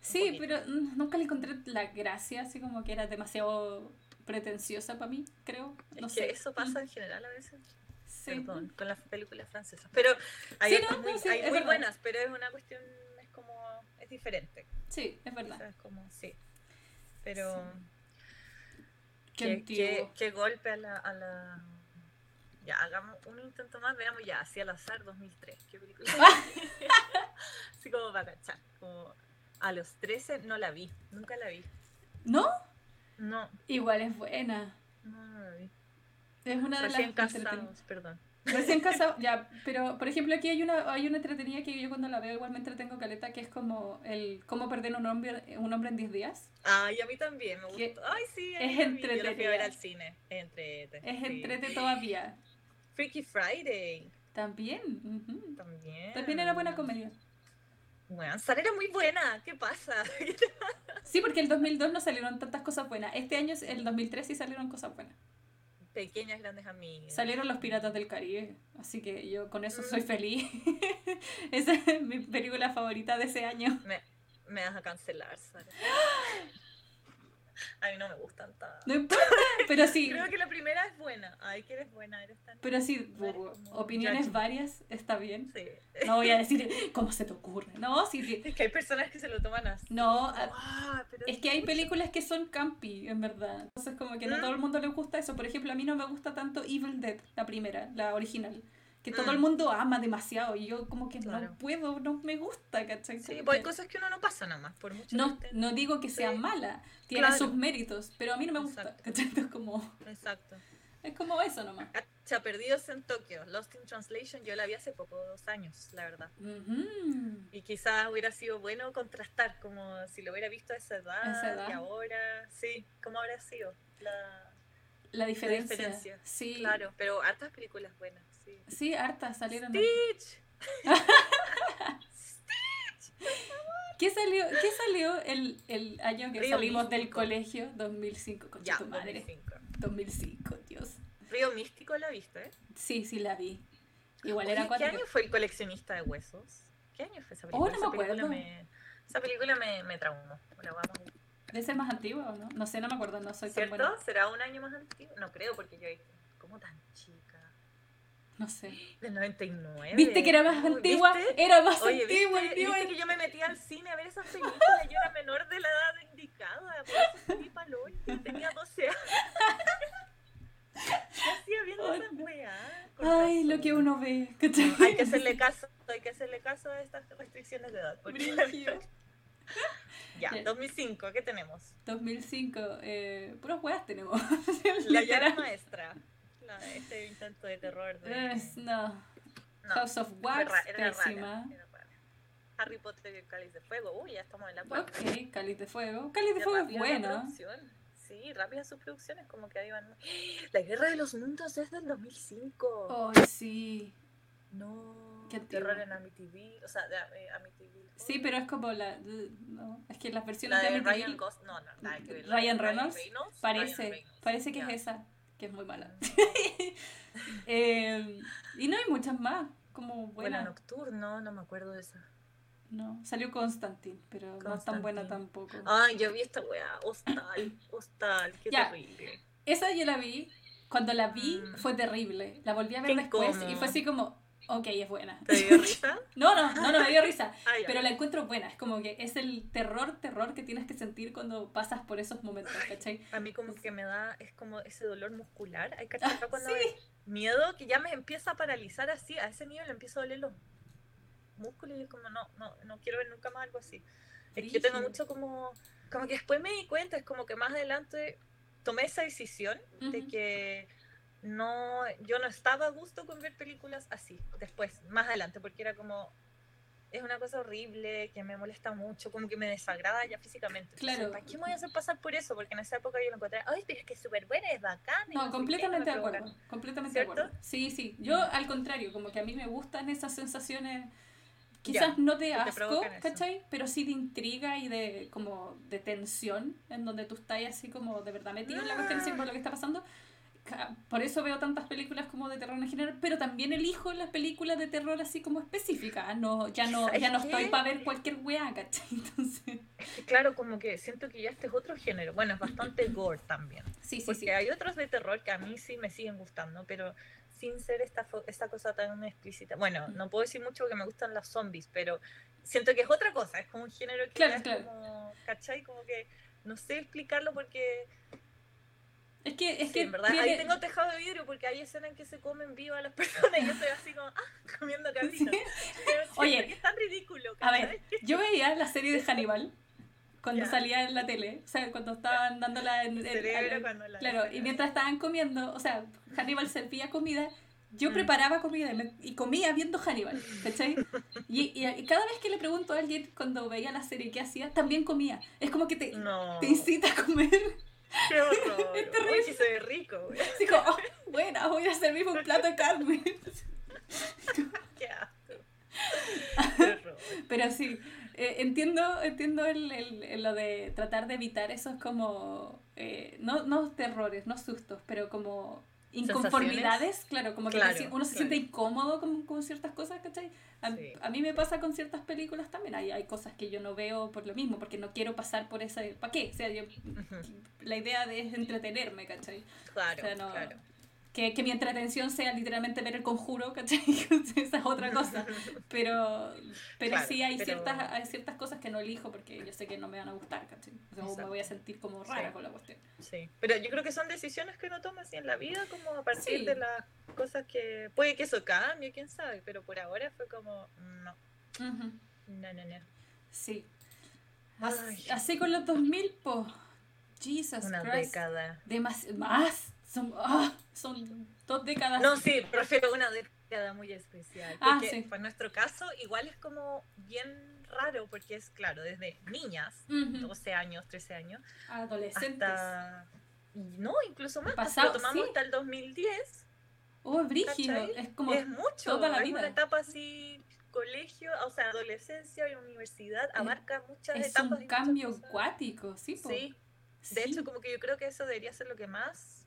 Sí, poquito. pero nunca le encontré la gracia, así como que era demasiado pretenciosa para mí, creo. No es sé. que eso pasa Mm, en general a veces, Sí. perdón, con las películas francesas. Pero hay, Sí, no, muy, no, sí, hay es muy verdad. buenas, pero es una cuestión, es como, es diferente. Sí, es verdad. es como, sí. Pero Qué qué- qué golpe a la, a la... Ya, hagamos un intento más, veamos ya, así al azar 2003. ¿Qué película? así como para cachar. Como a los 13 no la vi, nunca la vi. ¿No? No, Igual es buena. no, no la vi. Es una de Recién las casados, perdón. Recién casado, ya, pero por ejemplo aquí hay una, hay una entretenida que yo cuando la veo igual me entretengo caleta, que es como el cómo perder un hombre, un hombre en 10 días. Ay, a mí también me Que gustó. Ay, sí, es también. Yo fui a ver entretenida. al cine. Es entrete. Es sí. entrete todavía. Freaky Friday También. ujú. también. También era buena comedia. Bueno, era muy buena. ¿Qué pasa? Sí, porque el 2002 no salieron tantas cosas buenas. Este año, el 2003, sí salieron cosas buenas. Pequeñas grandes amigas. Salieron los Piratas del Caribe, así que yo con eso soy Mm. feliz. Esa es mi película favorita de ese año. Me, me vas a cancelar, Sara. A mí no me gustan tanto. No importa, pero sí. Creo que la primera es buena. Ay, que eres buena, eres tan. Pero sí, opiniones varias, está bien. Sí. No voy a decir, ¿cómo se te ocurre? No, sí, sí. Es que hay personas que se lo toman así. No, Ah, pero es que hay películas que son campi, en verdad. Entonces, como que no Mm. todo el mundo le gusta eso. Por ejemplo, a mí no me gusta tanto Evil Dead, la primera, la original. Que todo Mm. el mundo ama demasiado y yo como que Claro. no puedo, no me gusta, ¿cachai? Sí, pues hay cosas que uno no pasa nada más, por mucho No, que no digo que sea Sí. mala, tiene Claro. sus méritos, pero a mí no me gusta, Exacto. ¿cachai? Entonces, como, Exacto. es como eso nomás. Cacha, Perdidos en Tokio, Lost in Translation, yo la vi hace poco, dos años, la verdad. Y quizás hubiera sido bueno contrastar, como si lo hubiera visto a esa edad, esa edad. y ahora, sí, ¿cómo habría sido la, La la diferencia. diferencia? Sí, Claro, pero hartas películas buenas, sí. sí, hartas salieron. Stitch. ¿Qué salió, qué salió el, el año que Río salimos del Místico. colegio? 2005, concha Ya, tu madre. 2005. 2005, Dios. Río Místico la viste, ¿eh? Sí, sí la vi. Igual Oye, era ¿Qué cuatro. año fue el coleccionista de huesos? ¿Qué año fue esa Oh, película? no esa me película acuerdo. me, esa película me, me traumó. La vamos a buscar. ¿Debe ser más antigua o no? No sé, no me acuerdo, no soy tan ¿Cierto? buena. ¿Será un año más antiguo? No creo, porque yo como tan chica. No sé. Del 99. ¿Viste que era más antigua? ¿viste? Era más Oye, antigua, ¿viste, antigua. viste que yo me metía al cine a ver esas películas? Yo era menor de la edad indicada. Por eso. Tenía 12 años. ¿Qué hacía viendo Ay, esas weas? Ay, razón. lo que uno ve. No, hay que hacerle caso, hay que hacerle caso a estas restricciones de edad. porque la verdad- Ya, Ya. 2005, ¿qué tenemos? 2005, eh, puras weas tenemos. La llave maestra. Este intento de terror de... Es- no. no, House of Wax, pésima. Harry Potter y el Cáliz de Fuego. Uy, ya estamos en la cuarta. Ok, Cáliz de Fuego. Cáliz de Fuego es producción. Sí, rápidas sus producciones, como que ahí van. La Guerra de los Mundos es del 2005. Ay, sí. No. Qué Terror en Amityville. O sea, de eh, Amityville. Sí, pero es como la. No, es que las versiones La de de Ryan Ghost. No, no, nada que ver. Ryan Reynolds, Reynolds, parece, Ryan Reynolds, parece que es esa, que es muy mala. Eh, y no hay muchas más, como Buena buena. Nocturno, no me acuerdo de esa. No, salió Constantine, pero no es tan buena tampoco. Ay, yo vi esta weá. Hostal. Hostal. Qué Ya. terrible. Esa yo la vi, cuando la vi Mm. fue terrible. La volví a ver Qué después y fue así como, ok, es buena. ¿Te dio risa? No, no, no, no me dio risa. Ah. Pero la encuentro buena, es como que es el terror, terror que tienes que sentir cuando pasas por esos momentos, ¿cachai? A mí como que me da, es como ese dolor muscular. Hay que Ah, cuando sí. hay miedo que ya me empieza a paralizar así, a ese nivel empiezo a doler los músculos y es como, no, no, no quiero ver nunca más algo así. Es que yo tengo mucho como, como que después me di cuenta, es como que más adelante tomé esa decisión de que no, yo no estaba a gusto con ver películas así, después, más adelante, porque era como, es una cosa horrible, que me molesta mucho, como que me desagrada ya físicamente. Claro. ¿Para qué me voy a hacer pasar por eso? Porque en esa época yo lo encontré, ay, pero es que es súper buena, es bacana. No, completamente de acuerdo. Completamente de acuerdo. Sí, sí. Yo, al contrario, como que a mí me gustan esas sensaciones quizás no de asco, ¿cachai? Pero sí de intriga y de como de tensión, en donde tú estás así como de verdad metido en la cuestión por lo que está pasando. Por eso veo tantas películas como de terror en general, pero también elijo las películas de terror así como específicas. No, ya no, ya no estoy para ver cualquier weá, ¿cachai? Entonces... claro, como que siento que ya este es otro género. Bueno, es bastante gore también. Sí, sí, porque sí. hay otros de terror que a mí sí me siguen gustando, pero sin ser esta, esta cosa tan explícita. Bueno, no puedo decir mucho porque me gustan las zombies, pero siento que es otra cosa, es como un género que claro, es claro. como, ¿cachai? Como que no sé explicarlo porque... Es que, es sí, que en verdad, ahí tengo tejado de vidrio porque hay escenas en que se comen viva a las personas y yo estoy así como, ah, comiendo. Sí. Oye, es tan ridículo. ¿cachai? A ver, yo veía la serie de Hannibal cuando salía en la tele, o sea, cuando estaban dándola en, el cuando la Claro, y mientras estaban comiendo, o sea, Hannibal servía comida, yo mm. preparaba comida y, comía viendo Hannibal, ¿cachai? Y, y, cada vez que le pregunto a alguien cuando veía la serie qué hacía, también comía. Es como que te, no. te incita a comer. ¡Qué horror! Es terrible. Uy, se ve rico, güey. Así como, oh, bueno, voy a servirme un plato de carne. ¡Qué asco! Pero sí, eh, entiendo, entiendo el, el, lo de tratar de evitar esos como, eh, no, no terrores, no sustos, pero como inconformidades, claro, como que uno se siente incómodo con, con, ciertas cosas, ¿cachai? A, a, mí me pasa con ciertas películas también, hay, hay cosas que yo no veo por lo mismo, porque no quiero pasar por ese, ¿para qué? O sea, yo, la idea de es entretenerme, ¿cachai? Claro, claro que, que, mi entretención sea literalmente ver el conjuro, ¿cachai? Esa es otra cosa. Pero, pero sí hay, Ciertas, hay ciertas cosas que no elijo porque yo sé que no me van a gustar, ¿cachai? O me voy a sentir como rara con la cuestión. Sí, pero yo creo que son decisiones que uno toma así en la vida, como a partir de las cosas que... Puede que eso cambie, quién sabe, pero por ahora fue como, no. No, no, no. Sí. Así, así, con los 2000, pues... Jesus Una Christ. década. Demas más son, ah, son dos décadas. No, sí, prefiero una década muy especial. Ah, porque ah, sí. nuestro caso igual es como bien raro, porque es claro, desde niñas, 12 años, 13 años, adolescentes. Hasta, no, incluso más. Pasado, lo tomamos hasta el 2010. Oh, es brígido, es como es mucho, toda la vida. una etapa así colegio, o sea, adolescencia y universidad abarca muchas es etapas. Es un cambio acuático, sí. Sí. De hecho, como que yo creo que eso debería ser lo que más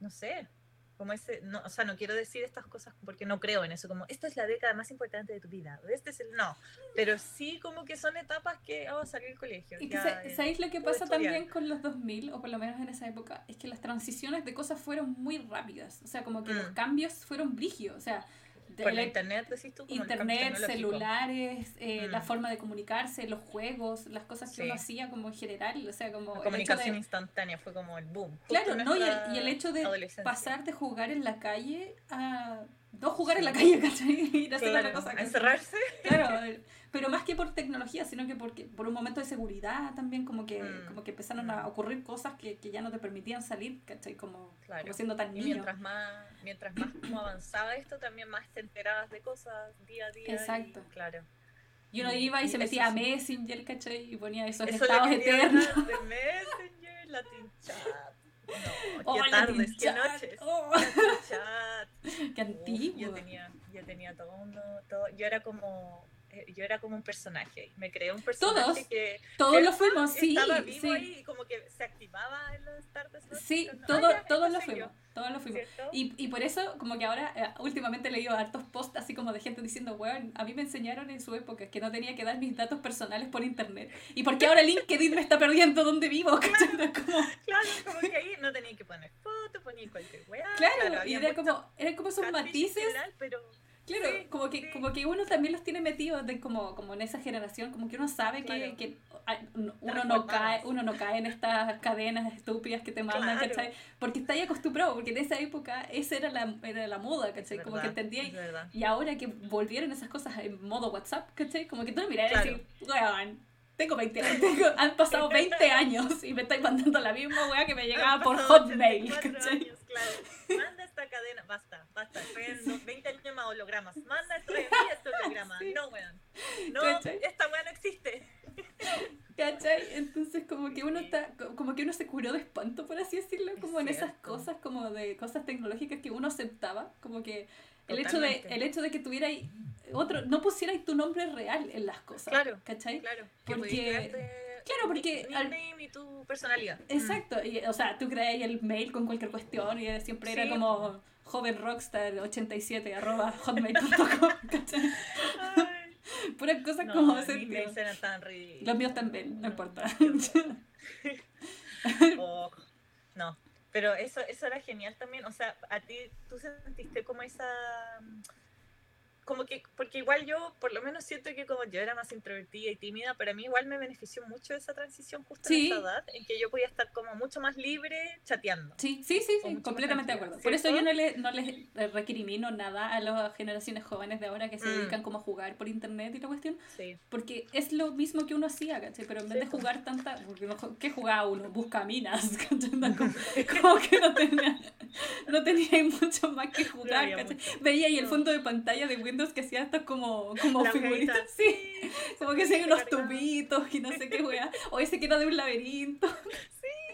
no sé, como ese, no, o sea, no quiero decir estas cosas porque no creo en eso, como esta es la década más importante de tu vida, este es el, no, pero sí como que son etapas que, oh, salir del colegio. Y que ¿Sabéis lo que pasa también con los 2000, o por lo menos en esa época? Es que las transiciones de cosas fueron muy rápidas, o sea, como que los mm. cambios fueron brígidos, o sea, por la internet, decís tú. internet, celulares, eh, la mm. forma de comunicarse, los juegos, las cosas que uno hacía como en general, o sea, como... La comunicación instantánea fue como el boom. Claro, ¿no? Y el, y el, hecho de pasar de jugar en la calle a no jugar en la calle, ¿cachai? Ir a hacer otra cosa. encerrarse. Claro, pero más que por tecnología, sino que porque, por un momento de seguridad también, como que, mm. como que empezaron a ocurrir cosas que, que, ya no te permitían salir, ¿cachai? Como, como siendo tan niño. Y mientras más, mientras más como avanzaba esto, también más te enterabas de cosas día a día. Exacto. Y, claro. Y uno iba y, se metía a Messenger, ¿cachai? Y ponía esos estados eternos. De Messenger, Latin Chat. No, qué tardes, qué noches. Oh. Chat. Qué antiguo. yo tenía, yo tenía todo uno, todo, yo era como yo era como un personaje, me creé un personaje todos, que todos lo fuimos, sí, estaba vivo sí. ahí y como que se activaba en las tardes. Sí, todo, todos lo fuimos, todos lo fuimos. Y, y, por eso como que ahora eh, últimamente he leído hartos posts así como de gente diciendo, weón, a mí me enseñaron en su época que no tenía que dar mis datos personales por internet. ¿Y por qué ahora LinkedIn me está perdiendo donde vivo? Claro, como... claro, como que ahí no tenía que poner fotos, ponía cualquier weá. Claro, y era como, era como esos matices. pero Claro, como que como que uno también los tiene metidos de como, como en esa generación, como que uno sabe que, que, uno no cae, uno no cae en estas cadenas estúpidas que te mandan, ¿cachai? Porque está ahí acostumbrado, porque en esa época esa era la, era la moda, ¿cachai? como que entendía y, ahora que volvieron esas cosas en modo WhatsApp, ¿cachai? Como que tú miras claro. y decís, tengo 20 años, han pasado 20 años y me estáis mandando la misma weá que me llegaba por Hotmail, ¿cachai? Claro. esta cadena, basta, basta, estoy 20 años más hologramas, manda mí, este holograma, no, weón, no, esta weón no existe. ¿Cachai? Entonces como que uno está, como que uno se curó de espanto, por así decirlo, como en esas cosas, como de cosas tecnológicas que uno aceptaba, como que el hecho de el hecho de que tuviera otro no pusierais tu nombre real en las cosas claro ¿cachai? claro. Porque claro porque y tu personalidad. Mm. exacto y, o sea tú creas el mail con cualquier cuestión y siempre era como joven rockstar 87 arroba hotmail.com puras cosas como los míos eran tan ridículos. Los míos también no, importa. oh, no pero eso, eso era genial también, o sea, a ti, tú sentiste como esa como que, porque igual yo, por lo menos siento que como yo era más introvertida y tímida, pero a mí igual me benefició mucho esa transición justo en esa edad, en que yo podía estar como mucho más libre chateando. Sí, sí, sí, sí completamente de acuerdo. Por eso yo no, le, no les recrimino nada a las generaciones jóvenes de ahora que se mm. dedican como a jugar por internet y la cuestión, sí. porque es lo mismo que uno hacía, ¿cachai? Pero en vez de jugar tanta, porque ¿qué jugaba uno? Busca minas, Como, que no tenía, no tenía mucho más que jugar, ¿cachai? Veía ahí el fondo de pantalla de Windows que hacía hasta como, como figuritas. Sí. Como que hacían unos tubitos y no sé qué wea. O ese que era de un laberinto. Sí.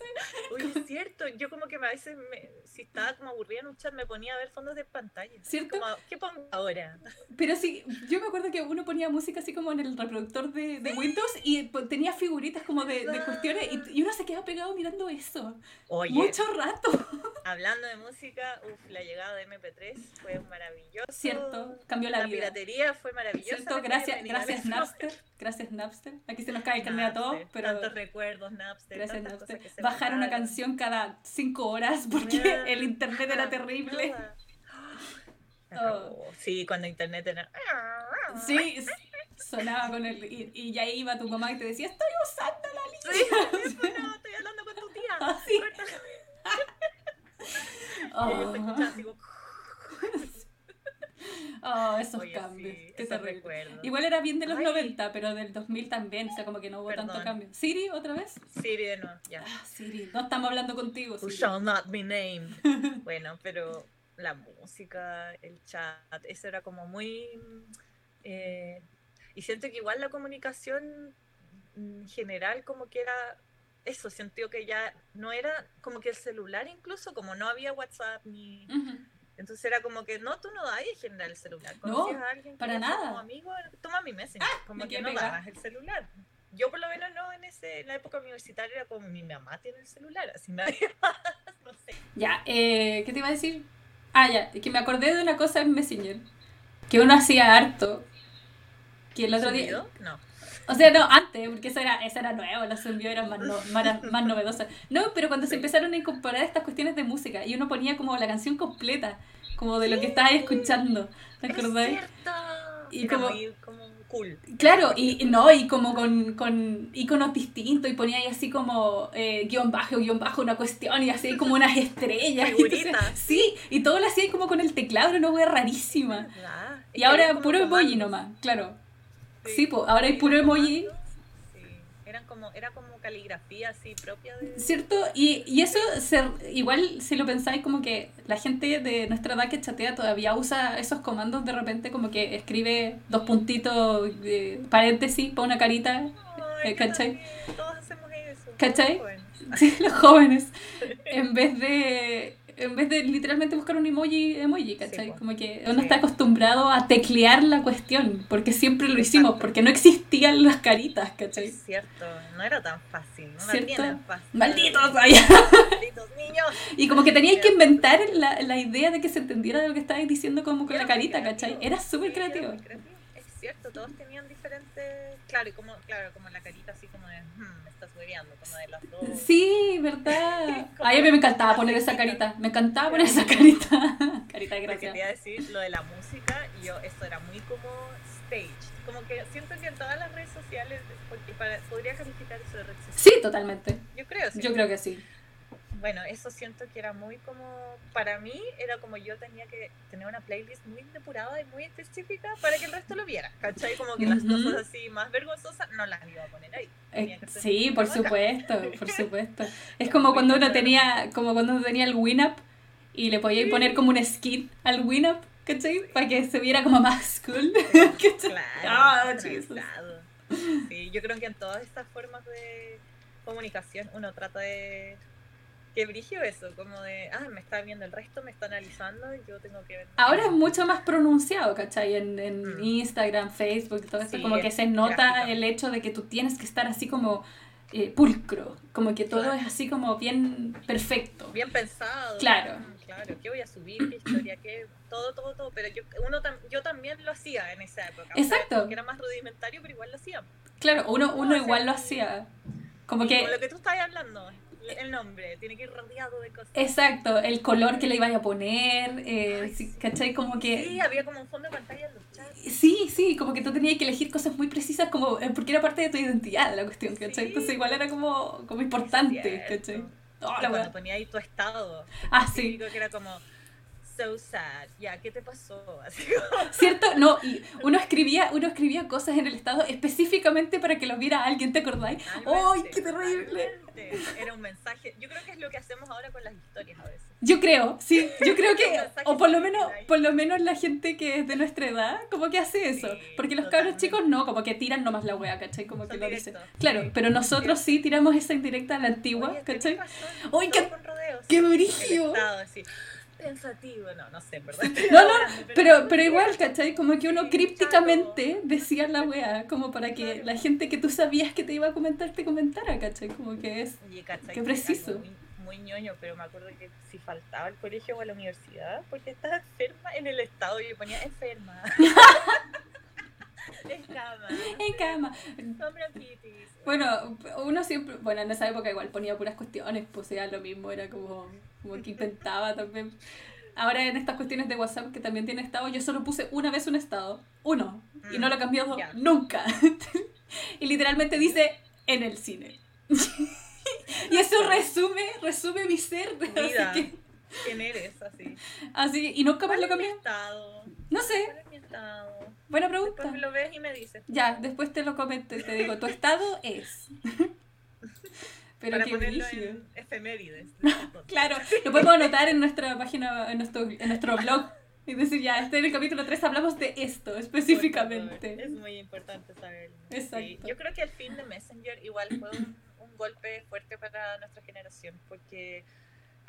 Oye, es cierto, yo como que a veces, me, si estaba como aburrida en un chat, me ponía a ver fondos de pantalla. ¿Cierto? Como, ¿Qué pongo ahora? Pero sí, yo me acuerdo que uno ponía música así como en el reproductor de, de Windows y tenía figuritas como de, de cuestiones y, y, uno se quedaba pegado mirando eso. Oye, Mucho rato. Hablando de música, uf, la llegada de MP3 fue maravilloso. Cierto, cambió la, la vida. La piratería fue maravillosa. Cierto, gracias, gracias Napster. Gracias Napster. Aquí se nos cae el carnet a todos, pero... Tantos recuerdos, Napster. Gracias Napster. Bajar una canción cada cinco horas porque el internet era terrible. Oh. Sí, cuando internet era... Sí, sonaba con el... Y, ya iba tu mamá y te decía, estoy usando la línea. Sí, no, estoy hablando con tu tía. Ah, sí. Oh. Oh, esos cambios. Qué terrible. Igual era bien de los 90, pero del 2000 también, o sea, como que no hubo tanto cambio. ¿Siri otra vez? Siri de nuevo, ya. Ah, Siri, no estamos hablando contigo. Who shall not be named. bueno, pero la música, el chat, eso era como muy... Eh, y siento que igual la comunicación en general como que era eso, siento que ya no era como que el celular incluso, como no había WhatsApp ni... Entonces era como que no, tú no das en general el celular. no, a alguien para nada. Como amigo, toma mi Messenger. Ah, como que no dabas el celular. Yo por lo menos no en, ese, en la época universitaria era como mi mamá tiene el celular, así nadie más, no sé. Ya, eh, ¿qué te iba a decir? Ah, ya, que me acordé de una cosa en Messenger, que uno hacía harto, que el otro día... No. O sea, no, antes, porque eso era, eso era nuevo, los envíos eran más, no, más, más novedosas. No, pero cuando se empezaron a incorporar estas cuestiones de música y uno ponía como la canción completa, como de lo que estabas escuchando, ¿te acordáis? Y como, como cool. Claro, y no, y como con, con iconos distintos, y ponía ahí así como eh, guion bajo, guion bajo, una cuestión, y así como unas estrellas. sí, y todo lo hacía como con el teclado, una wea rarísima. y ahora puro emoji nomás, claro. Sí, pues ahora hay puro emoji. Sí, eran como, era como caligrafía así propia de... ¿Cierto? Y, y eso, se, igual si lo pensáis, como que la gente de nuestra edad que chatea todavía usa esos comandos de repente, como que escribe dos puntitos, de paréntesis, para una carita, Ay, eh, ¿cachai? Todos hacemos eso. ¿Cachai? Sí, los jóvenes. en vez de en vez de literalmente buscar un emoji, emoji, ¿cachai? como que uno está acostumbrado a teclear la cuestión, porque siempre lo hicimos, porque no existían las caritas, ¿cachai? Es cierto, no era tan fácil, no ¿Cierto? fácil. ¡Malditos! ¡Malditos niños! Y como que teníais que inventar la, la, idea de que se entendiera de lo que estabais diciendo como con la carita, ¿cachai? Era súper creativo. Es cierto, todos tenían diferentes... Claro, y como, claro, como la carita así como de... Hmm, como de las dos. Sí, verdad. a mí me encantaba poner esa carita, me encantaba poner esa carita. carita de gracia. Quería decir lo de la música y yo, esto era muy como stage. Como que siento que en todas las redes sociales, porque podría calificar eso de red social. Sí, totalmente. Yo creo, sí. Yo creo que sí bueno, eso siento que era muy como, para mí era como yo tenía que tener una playlist muy depurada y muy específica para que el resto lo viera, ¿cachai? Como que las cosas así más vergonzosas no las iba a poner ahí. Eh, sí, por supuesto, por supuesto. Es como cuando uno tenía, como cuando uno tenía el Winamp y le podíais poner como un skin al Winamp, ¿cachai? Para que se viera como más cool. Claro. Jesus. Sí, yo creo que en todas estas formas de comunicación uno trata de Qué brigio eso, como de, ah, me está viendo el resto, me está analizando y yo tengo que ver. Ahora es mucho más pronunciado, ¿cachai? En, en mm. Instagram, Facebook, todo esto, como que se nota el hecho de que tú tienes que estar así como eh, pulcro, como que todo es así como bien perfecto. Bien pensado. Claro. Mm, claro, ¿qué voy a subir? ¿Qué historia? ¿Qué? Todo, todo, todo. Pero yo, uno yo también lo hacía en esa época. Exacto. que era más rudimentario, pero igual lo hacía. Claro, uno, uno igual lo hacía. Como que... Como lo que tú estás hablando el nombre, tiene que ir rodeado de cosas. Exacto, el color que le iba a poner, eh, ¿cachai? Como que... Sí, había como un fondo de pantalla en los chats. Sí, sí, como que tú tenías que elegir cosas muy precisas como, eh, porque era parte de tu identidad la cuestión, ¿cachai? Entonces igual era como, como importante, ¿cachai? Oh, cuando ponía ahí tu estado. Ah, sí. Que era como so sad. Ya, ¿qué te pasó? Así ¿Cierto? No, y uno escribía, uno escribía cosas en el estado específicamente para que lo viera alguien, ¿te acordáis? ¡Ay, qué terrible! Era un mensaje. Yo creo que es lo que hacemos ahora con las historias a veces. Yo creo, sí. Yo creo que, o por lo menos, por lo menos la gente que es de nuestra edad, como que hace eso. Porque los cabros chicos no, como que tiran nomás la wea, ¿cachai? Como que lo dicen. Claro, pero nosotros sí tiramos esa indirecta a la antigua, ¿cachai? ¡Ay, qué, qué brillo! Pensativo, no, no sé, ¿verdad? No, no, pero, pero igual, ¿cachai? Como que uno crípticamente decía la weá, como para que la gente que tú sabías que te iba a comentar te comentara, ¿cachai? Como que es. Qué preciso. Muy, muy, ñoño, pero me acuerdo que si faltaba al colegio o a la universidad, porque estaba enferma en el estado y yo ponía enferma. en cama. En cama. Bueno, uno siempre, bueno, en esa época igual ponía puras cuestiones, pues era lo mismo, era como como que intentaba también. Ahora en estas cuestiones de WhatsApp que también tiene estado, yo solo puse una vez un estado, uno, y no lo he mm, cambiado nunca. y literalmente dice en el cine. y eso resume, resume mi ser. Vida. Así que... ¿Quién eres? Así. Así, y nunca más lo cambié. estado? No sé. Buena pregunta. Después lo ves y me dices. Ya, después te lo comento y te digo, tu estado es. Pero para ponerlo en efemérides. claro, lo podemos anotar en nuestra página, en nuestro, en nuestro blog. Y decir, ya, este en el capítulo 3 hablamos de esto específicamente. Es muy importante saberlo. Exacto. Yo creo que el fin de Messenger igual fue un, golpe fuerte para nuestra generación, porque,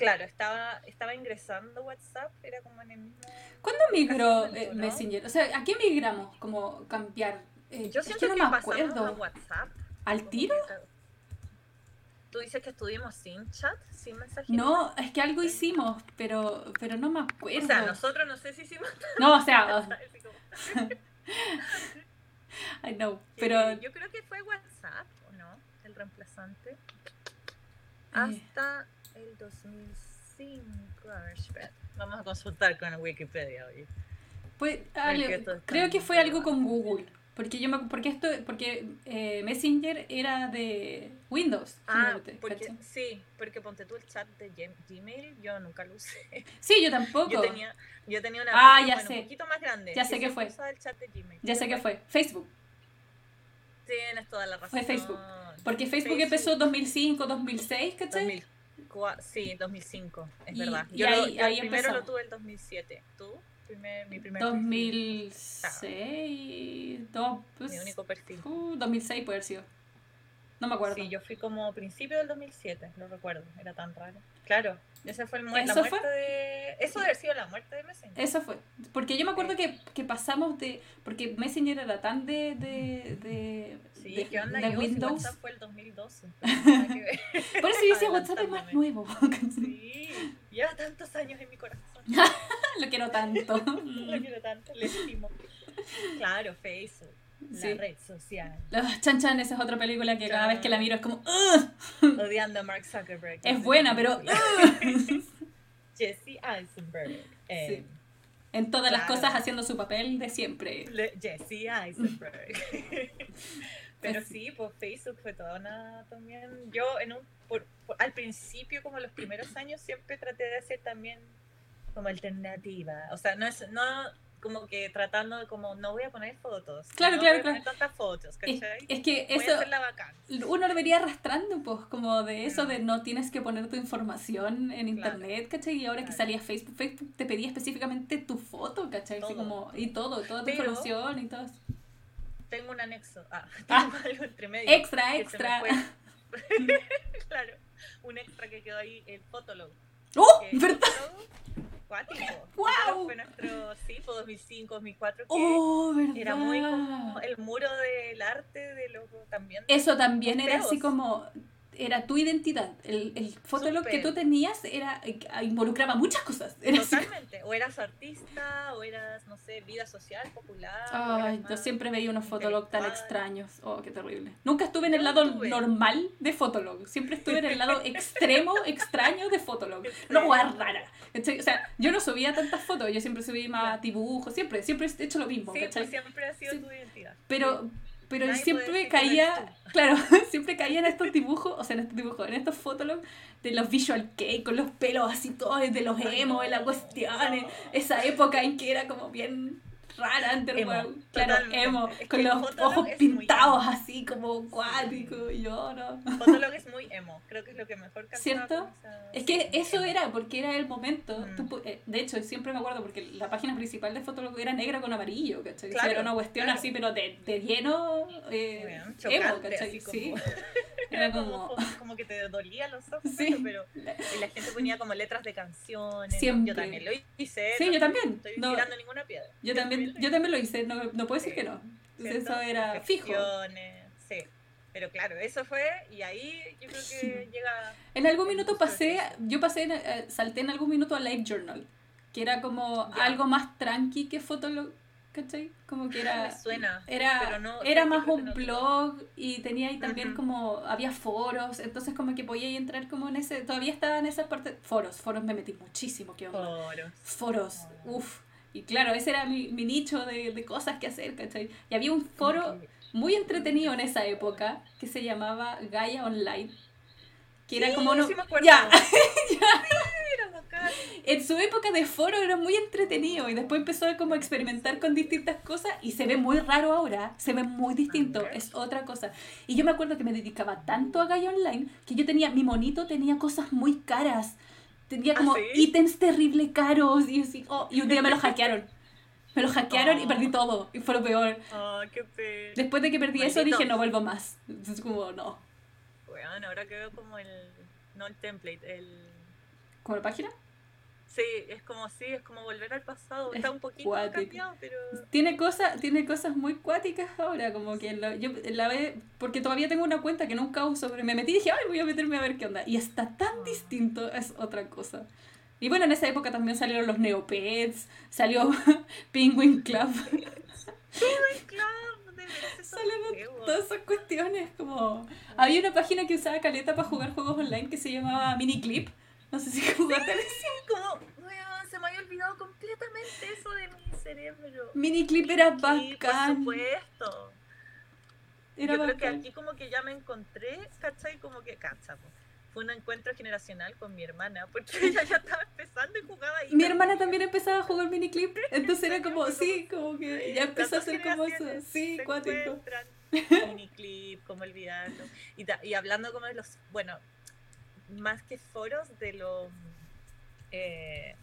claro, estaba, estaba ingresando WhatsApp, era como en el mismo... ¿Cuándo migró eh, Messenger? O sea, ¿a qué migramos? Como cambiar. Eh, Yo siento que, no me acuerdo. A WhatsApp. ¿Al tiro? ¿Tú dices que estuvimos sin chat, sin mensajes? No, es que algo hicimos, pero, pero no me acuerdo. O sea, nosotros no sé si hicimos. No, o sea. I know, pero. Yo creo que fue WhatsApp, ¿o no? El reemplazante. Eh. El 2005. A ver, espera. Vamos a consultar con Wikipedia hoy. Pues, creo que fue algo con Google. Porque yo me, porque esto porque eh, Messenger era de Windows. Ah, porque, sí, porque ponte tú el chat de Gmail, yo nunca lo usé. Sí, yo tampoco. Yo tenía, yo tenía una ah, ya sé. un poquito más grande. Ya sé qué fue. El chat de Gmail. Ya sé qué fue. Facebook. Tienes toda la razón. Fue Facebook. Porque Facebook, empezó 2005, 2006, ¿cachai? Sí, 2005, es verdad. Yo, ahí, yo primero lo tuve el 2007. ¿Tú? primer, mi primer 2006, pues, mi único perfil. 2006 uh, puede haber sido. No me acuerdo. Sí, yo fui como principio del 2007, lo recuerdo, era tan raro. Claro, ese fue el la muerte fue? de... Eso debe haber sido la muerte de Messenger. Eso fue, porque yo me acuerdo que, que pasamos de... Porque Messenger era tan de... de, de sí, de, ¿qué onda? De Windows. WhatsApp fue el 2012. Por eso yo decía WhatsApp es más nuevo. sí, lleva tantos años en mi corazón. Lo quiero tanto. Lo quiero tanto, le estimo. Claro, Facebook. La red social. Los Chan Chan, esa es otra película que cada vez que la miro es como. Odiando a Mark Zuckerberg. Es buena, pero. Jesse Eisenberg. sí. En todas las cosas haciendo su papel de siempre. Jesse Eisenberg. pero sí, pues Facebook fue toda una también. Yo en un al principio, como los primeros años, siempre traté de hacer también como alternativa. O sea, no es, no, como que tratando de como no voy a poner fotos. Claro, no claro, voy a poner claro. tantas fotos, Es, ¿cachai? es que Voy eso a uno debería arrastrando, pues, como de eso Mm. de no tienes que poner tu información en Claro. internet, ¿cachai? Y ahora que Claro. salía Facebook, Facebook te pedía específicamente tu foto, ¿cachai? Así como, y todo, toda tu Pero- información y todo. eso. Tengo un anexo. Ah, Ah. tengo algo entre medio. Extra, que extra. claro, un extra que quedó ahí, el Fotolog. ¡Oh! ¿Verdad? Cuático. Fotolog Fue nuestro, sí, fue 2005, 2004, que ¡Oh, verdad! era muy como el muro del arte de los también. Eso también era así como era tu identidad. El, el fotolog que tú tenías era eh, involucraba muchas cosas. Era así Totalmente. O eras artista, o eras, no sé, vida social, popular. Ay, yo siempre veía unos fotolog tan extraños. Oh, qué terrible. Nunca estuve en el lado estuve. normal de fotolog. Siempre estuve en el lado extremo, extraño de fotolog. Rara. ¿cachai? O sea, yo no subía tantas fotos. Yo siempre subía más dibujos. Siempre, siempre he hecho lo mismo, Sí, pues siempre ha sido Sí. tu identidad. Pero, pero siempre caía, claro, siempre caía en estos dibujos, o sea, en estos dibujos, en estos fotologs de los visual kei, con los pelos así todos, de los Ay, emo, no, de la cuestión, no. esa época en que era como bien rara, underworld, claro, emo, Es que con los Fotolog ojos pintados así como cuáticos, y yo no. Fotolog es muy emo. Creo que es lo que mejor ¿Cierto? esa- Es que sí, eso era, porque era el momento. Mm. tú eh, de hecho, siempre me acuerdo porque la página principal de Fotolog era negra con amarillo, ¿cachai? O sea, Claro, era una cuestión claro. así, pero de, de lleno eh, Bueno, emo, Sí. Era como, como. que te dolía los ojos, Sí. pero y la gente ponía como letras de canciones. Siempre. Yo también lo hice. Sí, no yo también. Estoy No, tirando ninguna piedra. yo también, yo también lo hice, no, no puedo decir Sí. que no. Entonces eso era fijo. Sí. Pero claro, eso fue, y ahí yo creo que llega. En algún minuto pasé, yo pasé, eh, salté en algún minuto a Live Journal, que era como algo más tranqui que Fotolog, ¿cachai? Como que era... Me suena. Era, pero no- era más un no. blog y tenía ahí también Ujú. como, había foros, entonces como que podía entrar como en ese, todavía estaba en esa parte, foros, foros me metí muchísimo, qué onda. Foros. Foros, uff. Y claro, ese era mi, mi nicho de, de cosas que hacer, ¿cachai? Y había un foro muy entretenido en esa época que se llamaba Gaia Online. Que era como uno. sí me acuerdo. ya, en su época de foro era muy entretenido y después empezó a como experimentar con distintas cosas y se ve muy raro ahora, se ve muy distinto, Ah, es otra cosa. Y yo me acuerdo que me dedicaba tanto a Gaia Online que yo tenía, mi monito tenía cosas muy caras, tenía ¿Ah, como sí? ítems terrible caros y, así, oh, y un día me lo hackearon. Me lo hackearon y Oh. perdí todo y fue lo peor. Ah, qué pena. Después de que perdí eso dije no vuelvo más. Entonces como no. Bueno, ahora que veo como el. No el template, el. ¿Como la página? Sí, es como sí, es como volver al pasado. Es Está un poquito cuático. cambiado, pero. Tiene cosas, tiene cosas muy cuáticas ahora, como que la- yo la ve, porque todavía tengo una cuenta que nunca uso, pero me metí y dije, ay, voy a meterme a ver qué onda. Y está tan Ah. distinto, es otra cosa. Y bueno, en esa época también salieron los Neopets, salió Penguin Club, Claro, de veras esos salieron todas esas cuestiones, como... Había una página que usaba caleta para jugar juegos online que se llamaba Miniclip, no sé si jugaste. Como, weón, se me había olvidado completamente eso de mi cerebro. Miniclip era Sí, por bacán, supuesto. era Yo creo que bacán. aquí como que ya me encontré, ¿cachai? Como que, cacha, fue un encuentro generacional con mi hermana, porque ella ya estaba empezando y jugaba ahí. Mi hermana también empezaba a jugar miniclip, entonces era como, sí, como que ya empezó a ser como eso, sí, cuático. Miniclip, como olvidarlo. Y, ta- y hablando como de los, bueno, más que foros, de los... Eh,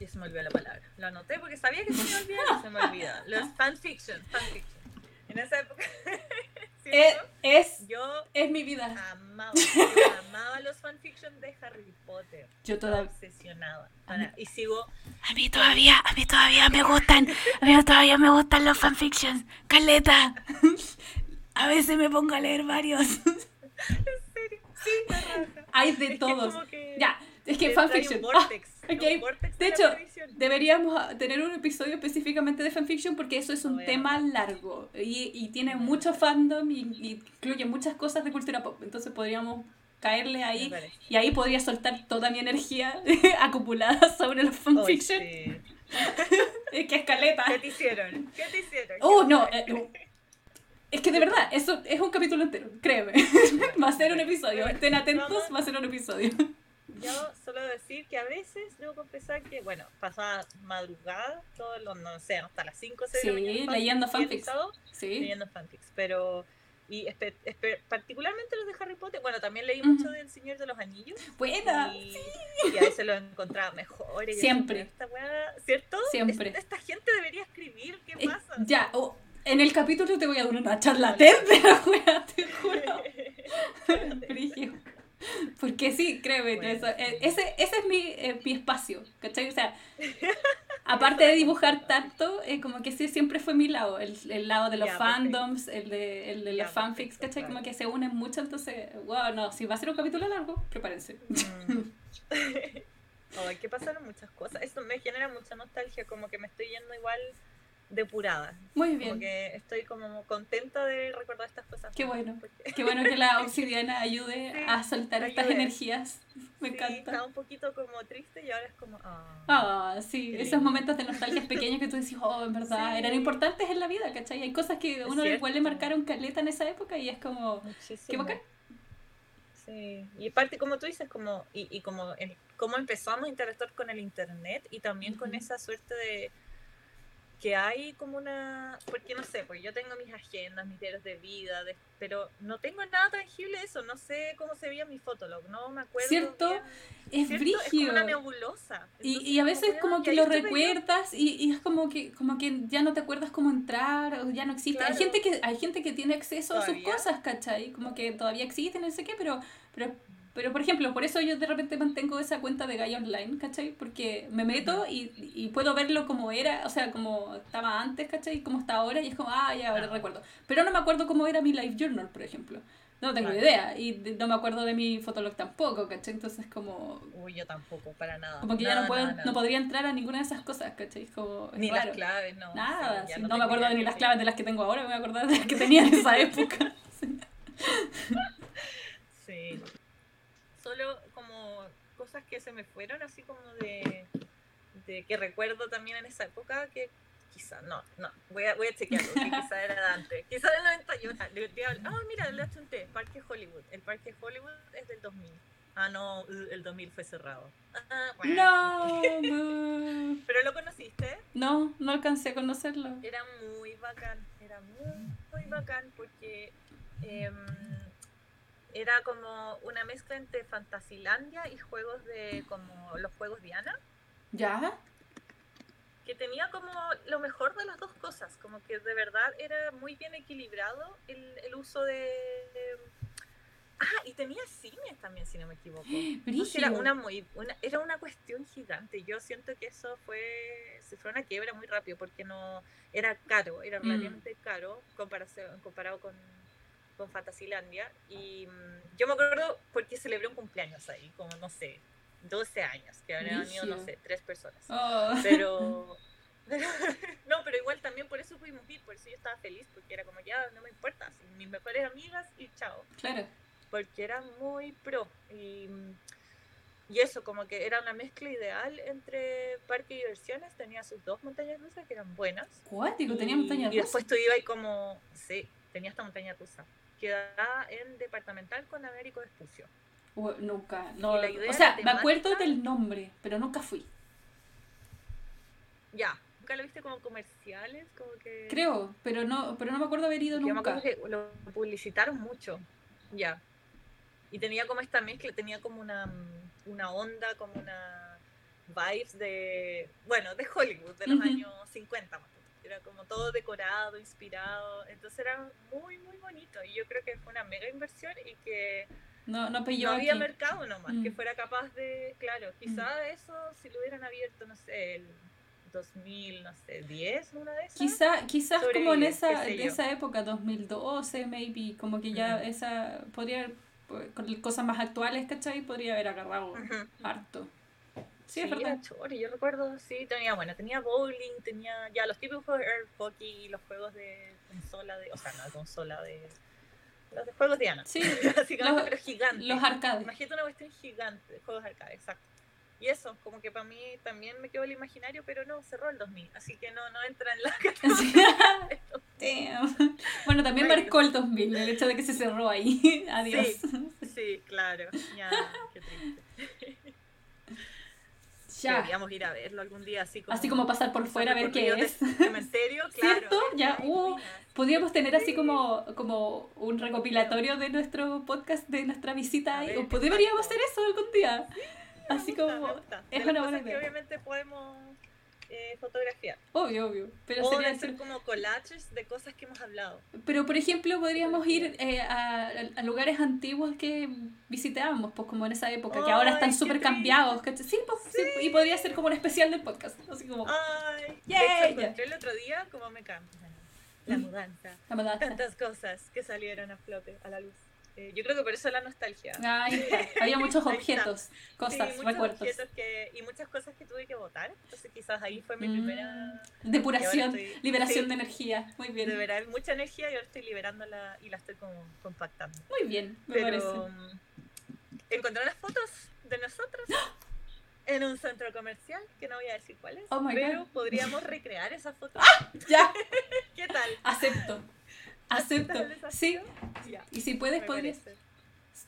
ya se me olvidó la palabra. Lo anoté porque sabía que se me iba a olvidar y se me olvida. Los fanfiction, fanfiction. En esa época, ¿cierto? Eh, es, yo es mi vida. amaba, yo amaba los fanfiction de Harry Potter. Yo Estaba todavía, obsesionada. Para- y sigo A mí todavía, a mí todavía me gustan, a mí todavía me gustan los fanfictions. Caleta. A veces me pongo a leer varios. hay de Es todos. que Ya, es que fanfiction. Ah, vortex, ok. un vortex De hecho. Deberíamos ah, tener un episodio específicamente de fanfiction porque eso es un tema largo y, y tiene mucho fandom y, y incluye muchas cosas de cultura pop. Entonces podríamos caerle ahí y ahí podría soltar toda mi energía acumulada sobre los fanfiction. sí. Es que escaleta. ¿Qué te hicieron? ¿Qué te hicieron? Oh, ¿Qué no. eh, no. Es que de verdad, eso es un capítulo entero, créeme. Va a ser un episodio. Estén atentos, va a ser un episodio. yo solo decir que a veces debo confesar que, bueno, pasaba madrugada, todos los, no sé, hasta las 5 o 6 de la Sí, mañana. leyendo fanfics. Sí. Leyendo fanfics, pero... Y espe- espe- particularmente los de Harry Potter, bueno, también leí Ujú. mucho del Señor de los Anillos. Buena. Y, y a veces los encontraba mejor. y yo Siempre. decía, "Esta weá", ¿Cierto? Siempre. Es- Esta gente debería escribir, ¿qué Eh, pasa? ya, oh, en el capítulo te voy a dar una charla TED de la wea, te juro. Porque sí, créeme, Bueno, eso, eh, ese, ese es mi, eh, mi espacio, ¿cachai? O sea, aparte de dibujar tanto, eh, como que sí, siempre fue mi lado, el, el lado de los perfecto. fandoms, el de, el de Ya, los fanfics, perfecto, ¿cachai? Como claro. que se unen mucho, entonces, wow, no, si va a ser un capítulo largo, prepárense. Mm. Ay, que pasaron muchas cosas. Eso me genera mucha nostalgia, como que me estoy yendo igual depurada. Muy bien. que estoy como contenta de recordar estas cosas. Qué bueno. Porque Qué bueno que la obsidiana ayude Sí, a soltar estas energías. Me sí, encanta. estaba un poquito como triste y ahora es como... ah. Ah, sí, Qué esos lindo. momentos de nostalgia pequeños que tú decís, oh, en verdad, Sí. eran importantes en la vida, ¿cachai? Hay cosas que uno igual le marcaron caleta en esa época y es como, Muchísimo. qué bacán. Sí, y aparte como tú dices, como, y, y como el, cómo empezamos a interactuar con el internet y también con Ujú. esa suerte de que hay como una, porque no sé, pues yo tengo mis agendas, mis diarios de vida, de- pero no tengo nada tangible de eso, no sé cómo se veía mi fotolog, no me acuerdo. ¿Cierto? bien, Es ¿cierto? Es como brígido. una nebulosa. Y, Entonces, y a veces como y que lo recuerdas y, y es como que como que ya no te acuerdas cómo entrar o ya no existe. Hay gente que hay gente que tiene acceso a sus cosas, ¿cachai? Como que todavía existen, no sé qué, pero pero pero por ejemplo, por eso yo de repente mantengo esa cuenta de Gaia Online, ¿cachai? Porque me meto y, y puedo verlo como era, o sea, como estaba antes, ¿cachai? Y como está ahora y es como, ah, ya ahora Ah. recuerdo. Pero no me acuerdo cómo era mi live journal, por ejemplo. No tengo Claro. idea y no me acuerdo de mi fotolog tampoco, ¿cachai? Entonces como Uy, yo tampoco, para nada. como que ya no puedo, nada, nada. no podría entrar a ninguna de esas cosas, ¿cachai? Como, es Ni raro. las claves, no. Nada, sí, ya sí, no, me acuerdo de ni las claves de las que tengo ahora, me voy a acordar de las que tenía en esa época. Sí. Sí. Solo como cosas que se me fueron, así como de, de que recuerdo también en esa época que quizá, no, no, voy a, voy a chequearlo, que quizá era de antes. Quizá del 91. le- le Ah, mira, le achunté, Parque Hollywood. El Parque Hollywood es del 2000. Ah, no, el 2000 fue cerrado. Ah, bueno. No. Pero lo conociste. no, no alcancé a conocerlo. Era muy bacán, era muy, muy bacán porque em, era como una mezcla entre Fantasilandia y juegos de como los juegos Diana, ¿Ya? que tenía como lo mejor de las dos cosas, como que de verdad era muy bien equilibrado el, el uso de... Ah, y tenía cines también, si no me equivoco. Entonces era una muy una, era una cuestión gigante. Yo siento que eso fue se fue una quiebra muy rápido porque no era caro, era Mm. relativamente caro comparación, comparado con, con Fantasilandia. Y mm, yo me acuerdo porque celebré un cumpleaños ahí, como no sé, 12 años, que habrían ido, no sé, tres personas. Oh. Pero, no, pero igual también por eso pudimos ir, por eso yo estaba feliz, porque era como ya, no me importa, mis mejores amigas y chao Claro. porque era muy pro. Y, y eso, como que era una mezcla ideal entre parque y diversiones. Tenía sus dos montañas rusas que eran buenas. Cuático, tenía y, montaña y después tú ibas y como, sí, tenía esta montaña rusa. Quedaba en departamental con Américo Vespucio. Uh, nunca. No, Y la idea o sea, me acuerdo del nombre, pero nunca fui. Ya, ¿nunca lo viste como comerciales? Como que... Creo, pero no, pero no me acuerdo haber ido Yo me nunca. acuerdo que lo publicitaron mucho. Ya. Y tenía como esta mezcla, tenía como una, una onda, como una vibes de, bueno, de Hollywood, de los Ujú. años 50 más o menos. Era como todo decorado, inspirado. Entonces era muy, muy bonito. Y yo creo que fue una mega inversión y que No, no pilló no había aquí. mercado nomás, que Mm. fuera capaz de, claro, quizá eso si lo hubieran abierto, no sé, el 2000, no sé, 10, una de esas. Quizá, quizás como en esa, de esa época, 2012, maybe, como que ya Ujú. esa, podría, pues, con cosas más actuales, ¿cachai? Podría haber agarrado harto. Sí, Sí, es verdad. chori, yo recuerdo, sí, tenía, bueno, tenía bowling, tenía ya los típicos juegos de air hockey y los juegos de consola de, o sea, no de consola de, los de juegos de Ana, Sí, básicamente, los- pero gigantes. los arcades. Imagínate una cuestión gigante, juegos arcade, exacto. Y eso, como que para mí también me quedó el imaginario, pero no, cerró el 2000, así que no, no entra en la categoría. Bueno, también marcó el 2000, el hecho de que se cerró ahí. Adiós. Sí, claro, ya, qué triste. Ya. Deberíamos ir a verlo algún día, así como... Así como pasar por fuera a ver qué es. Cementerio, claro. ¿Cierto? Ya, uh. Podríamos tener así como, como un recopilatorio de nuestro podcast, de nuestra visita ahí. O podríamos exacto. hacer eso algún día. Me Así gusta, como... es una buena que idea. obviamente podemos eh, fotografiar. Obvio, obvio. Pero, o sería de hacer entre- como collages de cosas que hemos hablado. pero por ejemplo, podríamos ir eh, a, a lugares antiguos que visitábamos, pues como en esa época, que ahora están súper cambiados. ¿cachai? Sí, pues, sí, y podría ser como un especial del podcast. Así como... Ay, de ya. hecho, encontré el otro día como me cambia. La mudanza. la mudanza. Tantas cosas que salieron a flote, a la luz. Eh, yo creo que por eso la nostalgia. Ay, había muchos objetos, cosas, Sí, muchos recuerdos. objetos que, y muchas cosas que tuve que votar. Entonces quizás ahí fue mi Mm. primera... Depuración, estoy- liberación sí. de energía. Muy bien. De verdad, mucha energía y ahora estoy liberándola y la estoy como compactando. Muy bien, me Pero parece. encontré unas fotos de nosotros en un centro comercial, que no voy a decir cuál es, Oh pero God. podríamos recrear esas fotos. Ya, ¿Qué tal? acepto. Acepto. ¿Aceptas el Sí. Y si puedes, me podrías, parece.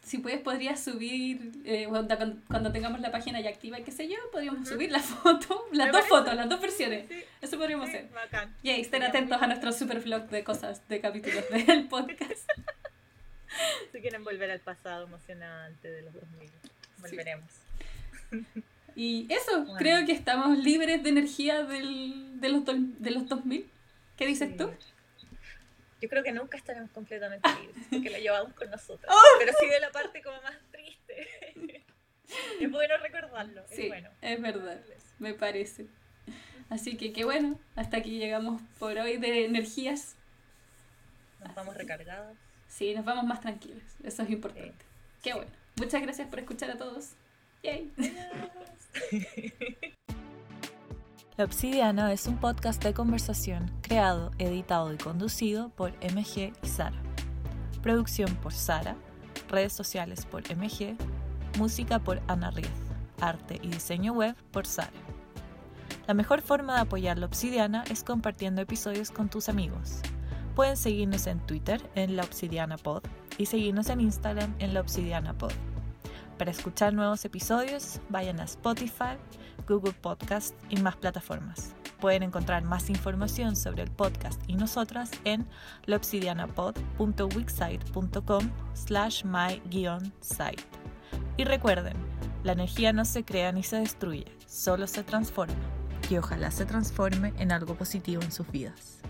si puedes, podrías subir, eh, cuando, cuando tengamos la página ya activa, qué sé yo, podríamos subir la foto, las Me dos parece. fotos, las dos versiones. Sí, Eso podríamos sí, hacer. bacán. Yay, estén Sería atentos a nuestro super vlog de cosas, de capítulos del podcast. Si quieren volver al pasado emocionante de los 2000, volveremos. Y eso, Bueno. creo que estamos libres de energía del, de, los, de los 2000. ¿Qué dices tú? Yo creo que nunca estaremos completamente libres, porque la llevamos con nosotros. ¡Oh! Pero sí de la parte como más triste. es bueno recordarlo. Sí, es bueno. es verdad, me parece. Así que qué bueno, hasta aquí llegamos por hoy de energías. Nos vamos recargados. Sí, nos vamos más tranquilos, eso es importante. Qué bueno. Muchas gracias por escuchar a todos. Yay. La Obsidiana es un podcast de conversación creado, editado y conducido por MG y Sara. Producción por Sara, redes sociales por MG, música por Ana Riez, arte y diseño web por Sara. La mejor forma de apoyar la Obsidiana es compartiendo episodios con tus amigos. Pueden seguirnos en Twitter en La Obsidiana Pod y seguirnos en Instagram en La Obsidiana Pod. Para escuchar nuevos episodios, vayan a Spotify, Google Podcast y más plataformas. Pueden encontrar más información sobre el podcast y nosotras en laobsidianapod.wixsite.com slash my-site. Y recuerden, la energía no se crea ni se destruye, solo se transforma. Y ojalá se transforme en algo positivo en sus vidas.